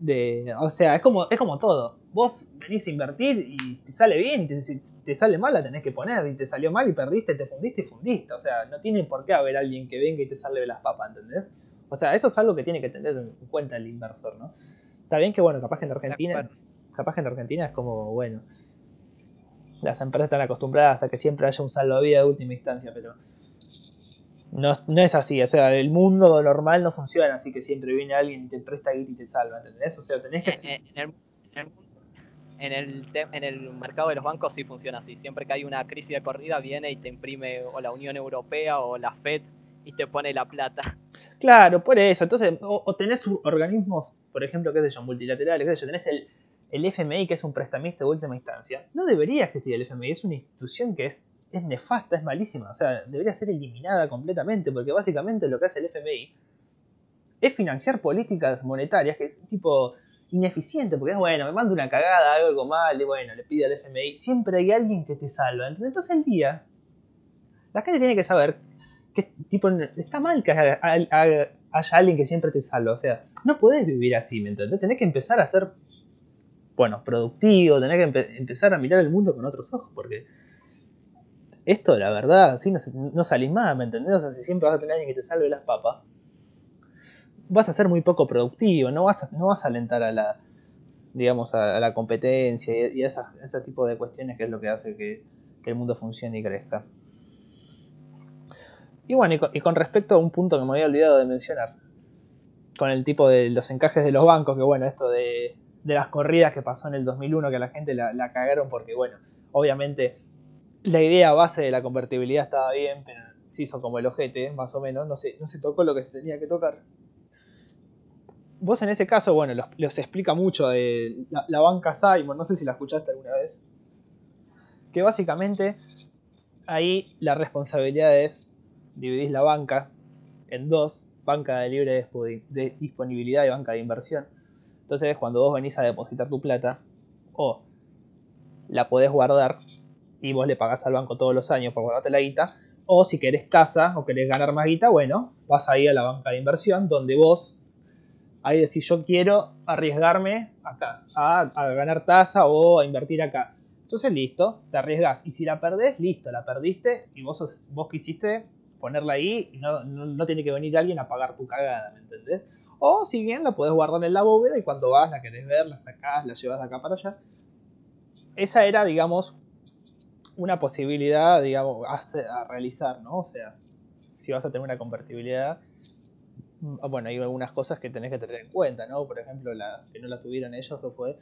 de. O sea, es como, es como todo. Vos venís a invertir y te sale bien, y si te sale mal la tenés que poner, y te salió mal y perdiste, te fundiste y fundiste. O sea, no tiene por qué haber alguien que venga y te salve las papas, ¿entendés? O sea, eso es algo que tiene que tener en cuenta el inversor, ¿no? Está bien que, bueno, capaz que en Argentina, capaz que en Argentina es como, bueno, las empresas están acostumbradas a que siempre haya un salvavidas de última instancia, pero No, no es así, o sea, el mundo normal no funciona así que siempre viene alguien y te presta guita y te salva, ¿entendés? O sea, tenés que... En, el, en, el, en el mercado de los bancos sí funciona así, siempre que hay una crisis de corrida viene y te imprime o la Unión Europea o la FED y te pone la plata. Claro, por eso, entonces, o, tenés organismos, por ejemplo, qué sé yo, multilaterales, qué sé yo, tenés el, el FMI que es un prestamista de última instancia. No debería existir el FMI, es una institución que es es nefasta, es malísima. O sea, debería ser eliminada completamente, porque básicamente lo que hace el FMI es financiar políticas monetarias que es tipo ineficiente, porque es bueno, me manda una cagada, algo mal, y bueno, le pide al FMI. Siempre hay alguien que te salva. Entonces el día, la gente tiene que saber que tipo está mal que haya, alguien que siempre te salva. O sea, no podés vivir así, ¿me entendés? Tenés que empezar a ser, bueno, productivo, tenés que empezar a mirar el mundo con otros ojos, porque esto, la verdad, si no, salís más, ¿me entendés? O sea, si siempre vas a tener alguien que te salve las papas, vas a ser muy poco productivo, no vas a, no vas a alentar a la, digamos, a, la competencia y, a ese tipo de cuestiones que es lo que hace que, el mundo funcione y crezca. Y bueno, y con, respecto a un punto que me había olvidado de mencionar, con el tipo de los encajes de los bancos, que bueno, esto de, las corridas que pasó en el 2001, que la gente la cagaron porque, bueno, obviamente la idea base de la convertibilidad estaba bien, pero se hizo como el ojete, más o menos, no se, no se tocó lo que se tenía que tocar. Vos en ese caso, bueno, los, explica mucho de la, banca Simon, no sé si la escuchaste alguna vez, que básicamente ahí la responsabilidad es dividir la banca en dos, banca de libre disponibilidad y banca de inversión. Entonces cuando vos venís a depositar tu plata, o la podés guardar y vos le pagás al banco todos los años por guardarte la guita. O si querés tasa o querés ganar más guita, bueno, vas ahí a la banca de inversión donde vos ahí decís yo quiero arriesgarme acá a, ganar tasa o a invertir acá. Entonces listo, te arriesgas. Y si la perdés, listo, la perdiste y vos, vos quisiste ponerla ahí y no, no, tiene que venir alguien a pagar tu cagada, ¿me entendés? O si bien la podés guardar en la bóveda y cuando vas la querés ver, la sacás, la llevas de acá para allá. Esa era, digamos, una posibilidad, digamos, a, realizar, ¿no? O sea, si vas a tener una convertibilidad, mm, bueno, hay algunas cosas que tenés que tener en cuenta, ¿no? Por ejemplo, la que no la tuvieron ellos, que fue...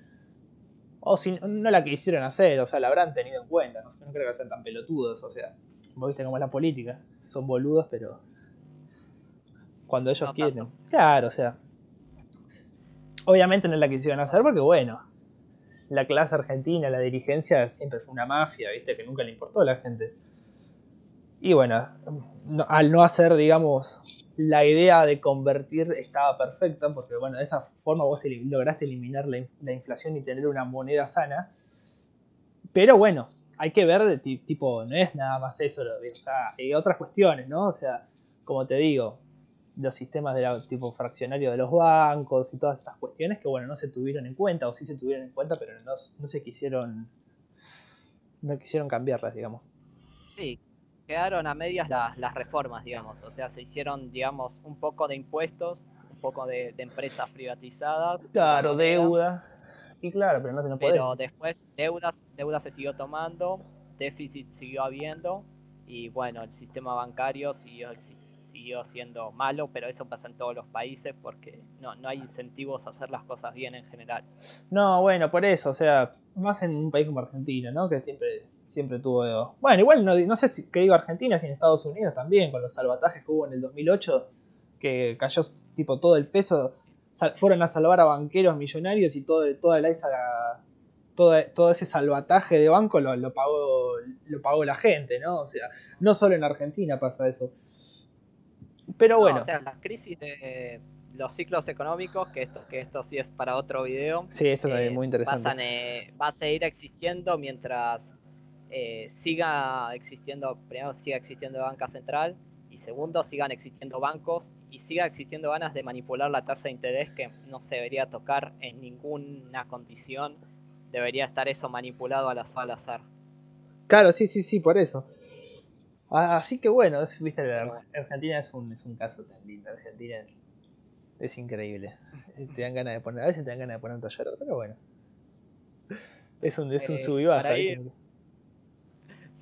O si no la quisieron hacer, o sea, la habrán tenido en cuenta, no, no creo que sean tan pelotudos, o sea, vos viste cómo es la política, son boludos, pero cuando ellos quieren. Claro, o sea, obviamente no la quisieron hacer porque, bueno, la clase argentina, la dirigencia, siempre fue una mafia, ¿viste? Que nunca le importó a la gente. Y bueno, al no hacer, digamos, la idea de convertir estaba perfecta, porque bueno, de esa forma vos lograste eliminar la, inflación y tener una moneda sana. Pero bueno, hay que ver, de tipo, no es nada más eso, o sea, hay otras cuestiones, ¿no? O sea, como te digo, los sistemas de tipo fraccionario de los bancos y todas esas cuestiones que bueno no se tuvieron en cuenta o sí se tuvieron en cuenta pero no, se quisieron no quisieron cambiarlas digamos. Sí quedaron a medias las, reformas digamos. O sea se hicieron digamos un poco de impuestos un poco de, empresas privatizadas claro deuda. Y claro pero no se no pero después deudas deuda se siguió tomando déficit siguió habiendo y bueno el sistema bancario siguió existiendo siguió siendo malo, pero eso pasa en todos los países porque no, no hay incentivos a hacer las cosas bien en general. No, bueno, por eso, o sea, más en un país como Argentina, ¿no? Que siempre, siempre tuvo... Bueno, igual no, no sé si, qué digo Argentina, si en Estados Unidos también, con los salvatajes que hubo en el 2008, que cayó tipo todo el peso, fueron a salvar a banqueros millonarios y todo, toda la todo, ese salvataje de banco lo, lo, pagó, lo pagó la gente, ¿no? O sea, no solo en Argentina pasa eso. Pero bueno. o sea, la crisis de los ciclos económicos, que esto, que esto sí es para otro video. Sí, eso también es muy interesante. Eh, va a seguir existiendo mientras eh, siga existiendo, primero siga existiendo banca central y segundo sigan existiendo bancos y siga existiendo ganas de manipular la tasa de interés que no se debería tocar en ninguna condición. Debería estar eso manipulado al azar. Claro, sí, sí, sí, por eso. Ah, así que bueno, viste, Argentina es un, es un caso tan lindo. Argentina es, increíble. Te dan ganas de poner, a veces te dan ganas de poner un taller, pero bueno. Es un, es un eh, sub y baja.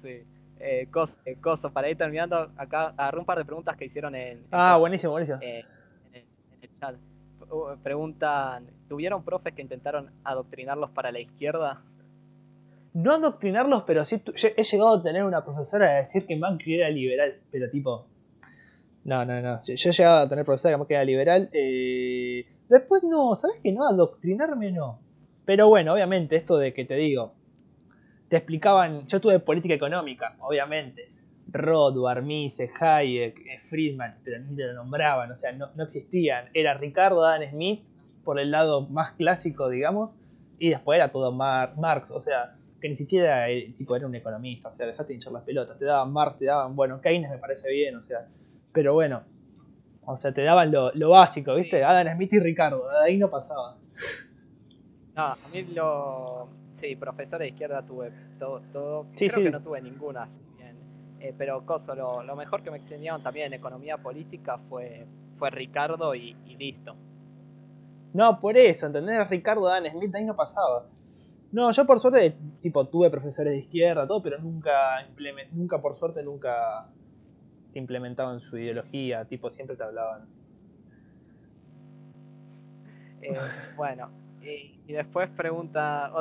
Sí. Eh, eh, coso, para ir terminando, acá agarré un par de preguntas que hicieron en. ah, buenísimo, buenísimo. Eh, en, el, chat. Preguntan: ¿tuvieron profes que intentaron adoctrinarlos para la izquierda? No adoctrinarlos, pero sí. He llegado a tener una profesora a decir que Macri era liberal, pero tipo. No, no, no. Yo, he llegado a tener profesora que Macri era liberal. Después no, ¿sabes que no? Adoctrinarme no. Pero bueno, obviamente, esto de que te digo, te explicaban, yo tuve política económica, obviamente. Rothbard, Mises, Hayek, eh, Friedman, pero ni te lo nombraban, o sea, no, existían. Era Ricardo Adam Smith por el lado más clásico, digamos, y después era todo Marx, o sea, que ni siquiera el tipo era un economista, o sea, dejate hinchar las pelotas, te daban Marx, te daban, bueno, Keynes me parece bien, o sea, pero bueno, o sea, te daban lo, básico, ¿viste? Adam Smith y Ricardo, de ahí no pasaba. No, a mí lo, Sí, profesor de izquierda tuve todo, todo creo que no tuve ninguna, bien. Eh, pero coso, lo, mejor que me enseñaron también en economía política fue, fue Ricardo y, listo. No, por eso, ¿entendés? Ricardo Dan Smith ahí no pasaba. No, yo por suerte, tipo, tuve profesores de izquierda, todo, pero nunca, nunca por suerte, nunca implementaban su ideología, tipo, siempre te hablaban. Eh, bueno, y, y, después pregunta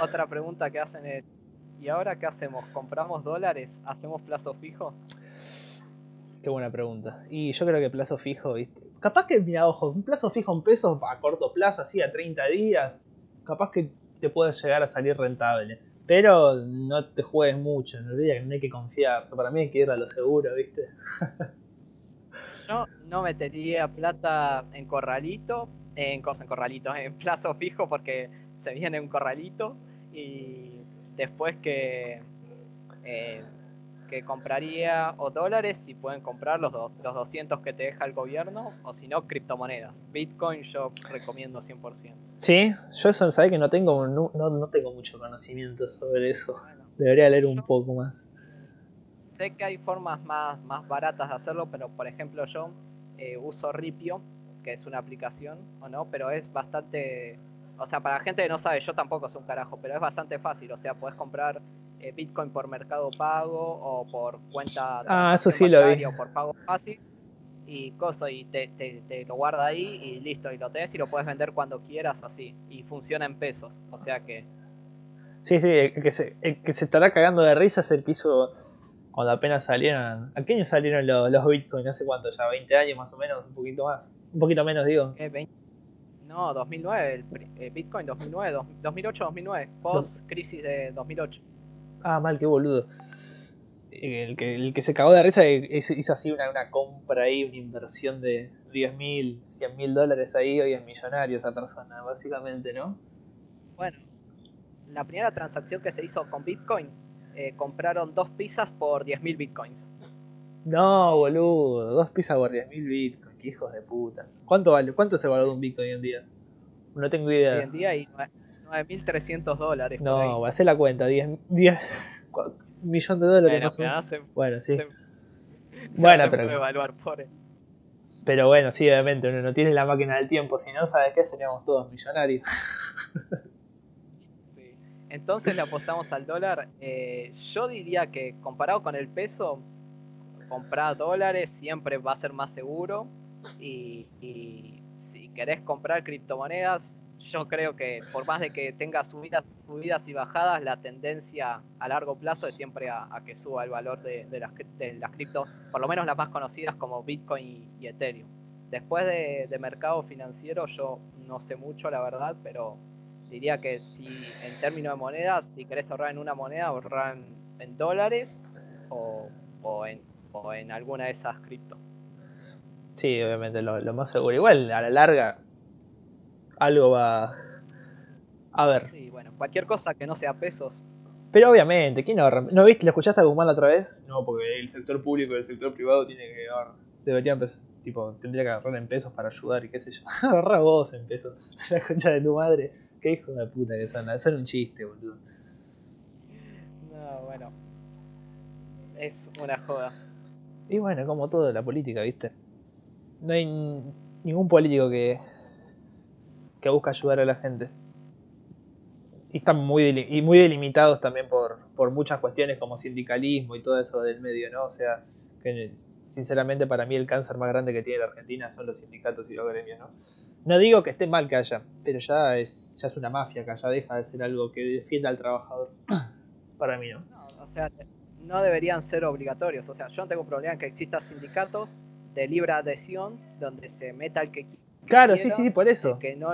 otra pregunta que hacen es, ¿y ahora qué hacemos? ¿Compramos dólares? ¿Hacemos plazo fijo? Qué buena pregunta. Y yo creo que plazo fijo, ¿viste? Capaz que, mira, ojo, un plazo fijo en pesos a corto plazo, así a 30 días, capaz que te puede llegar a salir rentable. Pero no te juegues mucho, no, no hay que confiar. para mí hay que ir a lo seguro, ¿viste? yo no metería plata en corralito, en cosas en corralito, en plazo fijo, porque se viene un corralito y después que, eh, que compraría o dólares si pueden comprar los, los 200 que te deja el gobierno o si no criptomonedas. Bitcoin yo recomiendo 100%. Sí, yo eso sabes que no tengo no, no, tengo mucho conocimiento sobre eso. Debería leer un poco más. Sé que hay formas más, más baratas de hacerlo, pero por ejemplo yo eh, uso Ripio, que es una aplicación, o no, pero es bastante o sea, para la gente que no sabe, yo tampoco soy un carajo, pero es bastante fácil. O sea, puedes comprar eh, Bitcoin por Mercado Pago o por cuenta ah, eso sí lo vi. o por pago fácil y coso y te, te, lo guarda ahí y listo y lo tenés y lo puedes vender cuando quieras así y funciona en pesos o sea que sí sí el que se, que se estará cagando de risas el piso cuando apenas salieron ¿a qué año salieron los, los bitcoins? hace cuánto ya 20 años más o menos un poquito más un poquito menos digo eh, 20 no, 2009, el, eh, Bitcoin 2009, 2008-2009, post crisis de 2008. Ah, mal, qué boludo. El que, el que se cagó de risa hizo así una, una compra ahí, una inversión de 10 mil, 100 mil dólares ahí, hoy es millonario esa persona, básicamente, ¿no? Bueno, la primera transacción que se hizo con Bitcoin, eh, compraron dos pizzas por 10 mil Bitcoins. No, boludo, dos pizzas por 10 mil Bitcoins qué hijos de puta. ¿Cuánto vale? ¿Cuánto se valor de un Bitcoin hoy en día? No tengo idea. Hoy en día 9.300 dólares. No, voy a hacer la cuenta. 10, 10 millón de dólares bueno, más Bueno, sí. bueno, pero. Evaluar por... Pero bueno, sí, obviamente, uno no tiene la máquina del tiempo. Si no, ¿sabes qué? Seríamos todos millonarios. sí. Entonces le apostamos al dólar. Eh, yo diría que comparado con el peso, comprar dólares siempre va a ser más seguro y, si querés comprar criptomonedas, yo creo que por más de que tenga subidas, subidas y bajadas, la tendencia a largo plazo es siempre a, que suba el valor de, las, de las cripto, por lo menos las más conocidas como Bitcoin y, Ethereum. Después de, mercado financiero yo no sé mucho, la verdad, pero diría que si en términos de monedas, si querés ahorrar en una moneda, ahorrar en, dólares o, o en o en alguna de esas cripto. Sí, obviamente lo, más seguro. Igual a la larga algo va a ver. Sí, bueno, cualquier cosa que no sea pesos. Pero obviamente, ¿quién ahorra? ¿No viste? ¿Le escuchaste a Guzmán la otra vez? No, porque el sector público y el sector privado tiene que ahorrar. Deberían, tipo, tendría que agarrar en pesos para ayudar y qué sé yo. Agarra vos en pesos. La concha de tu madre. Qué hijo de puta que son. Son un chiste, boludo. No, bueno. Es una joda. Y bueno, como todo la política, ¿viste? No hay ningún político que, que busca ayudar a la gente. y están muy, y muy delimitados también por, por muchas cuestiones como sindicalismo y todo eso del medio, ¿no? O sea, que sinceramente para mí el cáncer más grande que tiene la Argentina son los sindicatos y los gremios, ¿no? No digo que esté mal que haya, pero ya es, ya es una mafia que ya deja de ser algo que defienda al trabajador. para mí, ¿no? no o sea, no deberían ser obligatorios. O sea, yo no tengo problema en que existan sindicatos de libre adhesión donde se meta el que Claro, sí, sí, sí, por eso. Que no,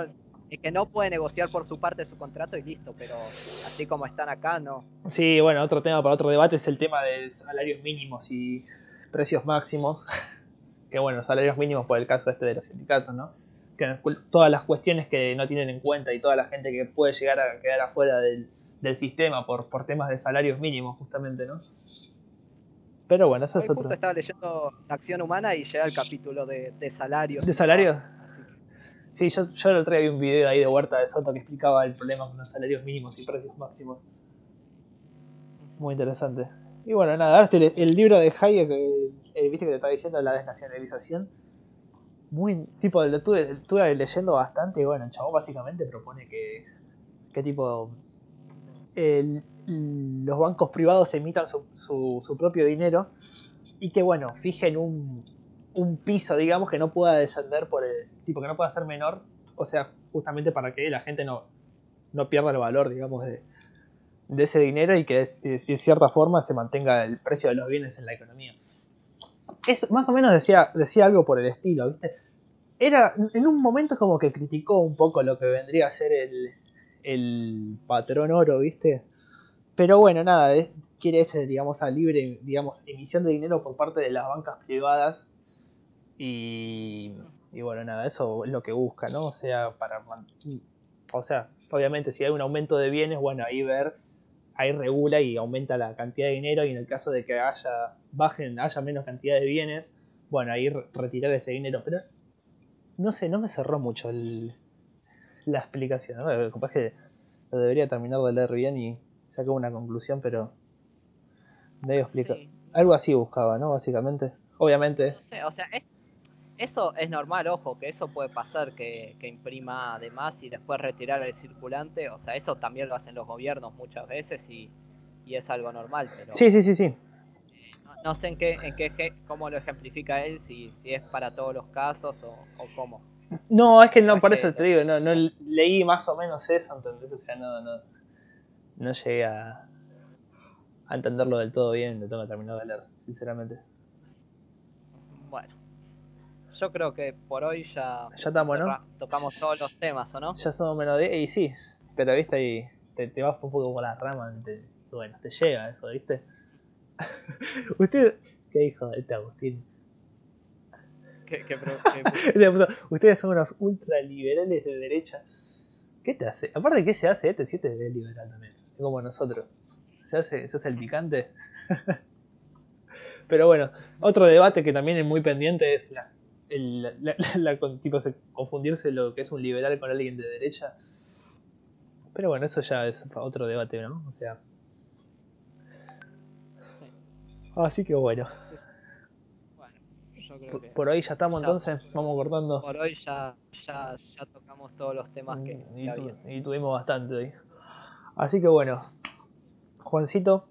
que no puede negociar por su parte su contrato y listo, pero así como están acá, no. Sí, bueno, otro tema para otro debate es el tema de salarios mínimos y precios máximos. que bueno, salarios mínimos por el caso este de los sindicatos, ¿no? Que todas las cuestiones que no tienen en cuenta y toda la gente que puede llegar a quedar afuera del, del sistema por, por temas de salarios mínimos, justamente, ¿no? Pero bueno, eso es otro. Justo estaba leyendo acción humana y llega el capítulo de, de salarios. ¿De salarios? Sí, yo, yo el otro día vi un video ahí de Huerta de Soto que explicaba el problema con los salarios mínimos y precios máximos. Muy interesante. Y bueno, nada, ahora estoy, el libro de Hayek, el, viste que te estaba diciendo, la desnacionalización. Muy, tipo, lo estuve, estuve leyendo bastante y bueno, el chabón básicamente propone que, que tipo, el, los bancos privados emitan su, su, propio dinero y que bueno, fijen un, un, piso, digamos, que no pueda descender por el tipo, que no pueda ser menor, o sea, justamente para que la gente no, no pierda el valor, digamos, de, ese dinero y que de, cierta forma se mantenga el precio de los bienes en la economía. Eso más o menos decía, decía algo por el estilo, ¿viste? Era, en un momento como que criticó un poco lo que vendría a ser el, el patrón oro, ¿viste? Pero bueno, nada, quiere ese, digamos, a libre, digamos, emisión de dinero por parte de las bancas privadas. Y, y bueno, nada, eso es lo que busca, ¿no? O sea, para o sea, obviamente si hay un aumento de bienes, bueno, ahí ver, ahí regula y aumenta la cantidad de dinero y en el caso de que haya, bajen, haya menos cantidad de bienes, bueno, ahí retirar ese dinero. Pero no sé, no me cerró mucho la explicación, ¿no? Capaz que lo debería terminar de leer bien y sacó una conclusión, pero medio explica. Algo así buscaba, ¿no? Básicamente. Obviamente. No sé, o sea, es, eso es normal, ojo, que eso puede pasar, que, que imprima además y después retirar el circulante. O sea, eso también lo hacen los gobiernos muchas veces y, y es algo normal. Pero, sí, sí, sí, sí. Eh, no, sé en qué, en qué, cómo lo ejemplifica él, si, si es para todos los casos o, o cómo. No, es que no, por eso te digo, no, no leí más o menos eso, entonces, o sea, no, no, no llegué a, a entenderlo del todo bien, lo tengo que terminar de leer, sinceramente. Bueno, yo creo que por hoy ya, ya estamos, ¿no? tocamos todos los temas, ¿o no? Ya somos menos de... Y sí, pero viste ahí, te, te vas un poco por la rama, bueno, te llega eso, ¿viste? Usted, ¿qué dijo este Agustín? ¿Qué, qué, Ustedes son unos ultraliberales de derecha. ¿Qué te hace? Aparte, ¿qué se hace este 7 de liberal también? Como nosotros. Se hace, se hace el picante. Pero bueno, otro debate que también es muy pendiente es la, la, tipo, confundirse lo que es un liberal con alguien de derecha. Pero bueno, eso ya es otro debate, ¿no? O sea. Así que bueno. por, hoy ya estamos entonces, vamos cortando. Por hoy ya, ya, ya tocamos todos los temas que, y, y tuvimos bastante hoy. Así que bueno, Juancito.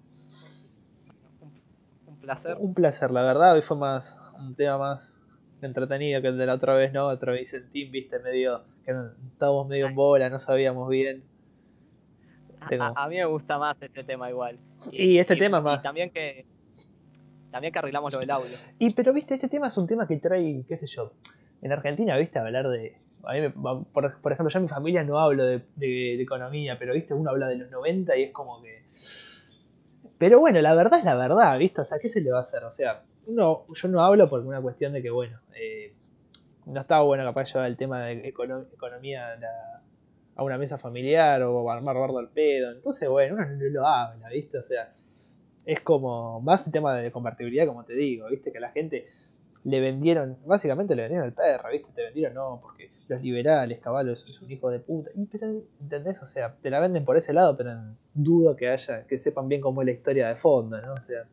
Un placer. Un placer, la verdad. Hoy fue más un tema más entretenido que el de la otra vez, ¿no? Otra vez el team, viste, medio. que estábamos medio en bola, no sabíamos bien. A, mí me gusta más este tema igual. Y, este tema es más. también que. También que arreglamos lo del audio. Y pero viste, este tema es un tema que trae, qué sé yo. En Argentina, viste, hablar de por, ejemplo, yo en mi familia no hablo de, economía, pero viste, uno habla de los 90 y es como que... Pero bueno, la verdad es la verdad, ¿viste? O sea, ¿qué se le va a hacer? O sea, uno, yo no hablo por una cuestión de que, bueno, eh, no estaba bueno capaz llevar el tema de economía a, una mesa familiar o armar bardo al pedo. Entonces, bueno, uno no lo habla, ¿viste? O sea, es como más el tema de convertibilidad, como te digo, ¿viste? Que la gente le vendieron, básicamente le vendieron al perro, ¿viste? Te vendieron, no, porque los liberales, caballos, es un hijo de puta. Y pero, ¿entendés? O sea, te la venden por ese lado, pero dudo que haya, que sepan bien cómo es la historia de fondo, ¿no? O sea.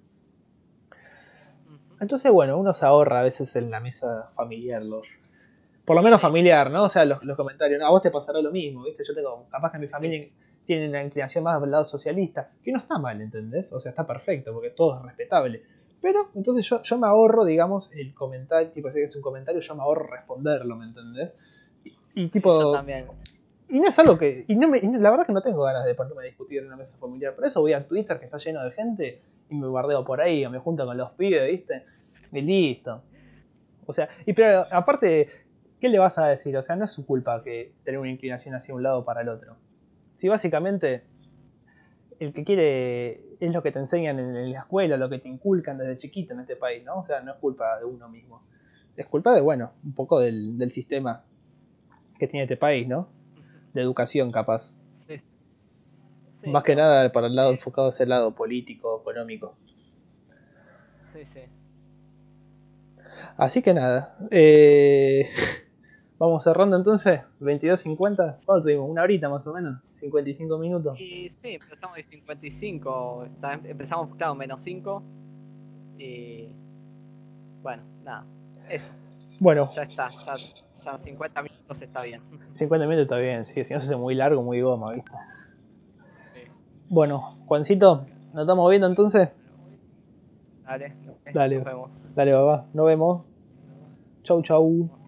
Entonces, bueno, uno se ahorra a veces en la mesa familiar los. Por lo menos familiar, ¿no? O sea, los, comentarios. No, a vos te pasará lo mismo, ¿viste? Yo tengo, capaz que mi familia tienen una inclinación más al lado socialista, que no está mal, ¿entendés? O sea, está perfecto, porque todo es respetable. Pero entonces yo, yo me ahorro, digamos, el comentario, tipo, si es un comentario, yo me ahorro responderlo, ¿me entendés? Y, tipo... Yo también. Y no es algo que... Y no me, y la verdad que no tengo ganas de ponerme a discutir en una mesa familiar. Por eso voy a Twitter, que está lleno de gente, y me guardeo por ahí, o me junto con los pibes, ¿viste? Y listo. O sea, y pero aparte, ¿qué le vas a decir? O sea, no es su culpa que tener una inclinación hacia un lado o para el otro. Si básicamente el que quiere es lo que te enseñan en la escuela, lo que te inculcan desde chiquito en este país, ¿no? O sea, no es culpa de uno mismo. Es culpa de, bueno, un poco del, del sistema que tiene este país, ¿no? De educación, capaz. Sí. Sí, Más que nada para el lado enfocado hacia el lado político, económico. Sí, sí. Así que nada. Eh, vamos cerrando entonces. 22.50. ¿Cuánto tuvimos? Una horita más o menos. 55 minutos. Y sí, empezamos de 55. está- empezamos, claro, menos 5. Y. Bueno, nada. Eso. Bueno, Ya está. Ya, ya 50 minutos está bien. 50 minutos está bien. Sí, si no se hace muy largo, muy goma, ¿viste? Sí. Bueno, Juancito, ¿nos estamos viendo entonces? Dale. Dale. Nos vemos. Dale, papá. Nos vemos. Chau, chau.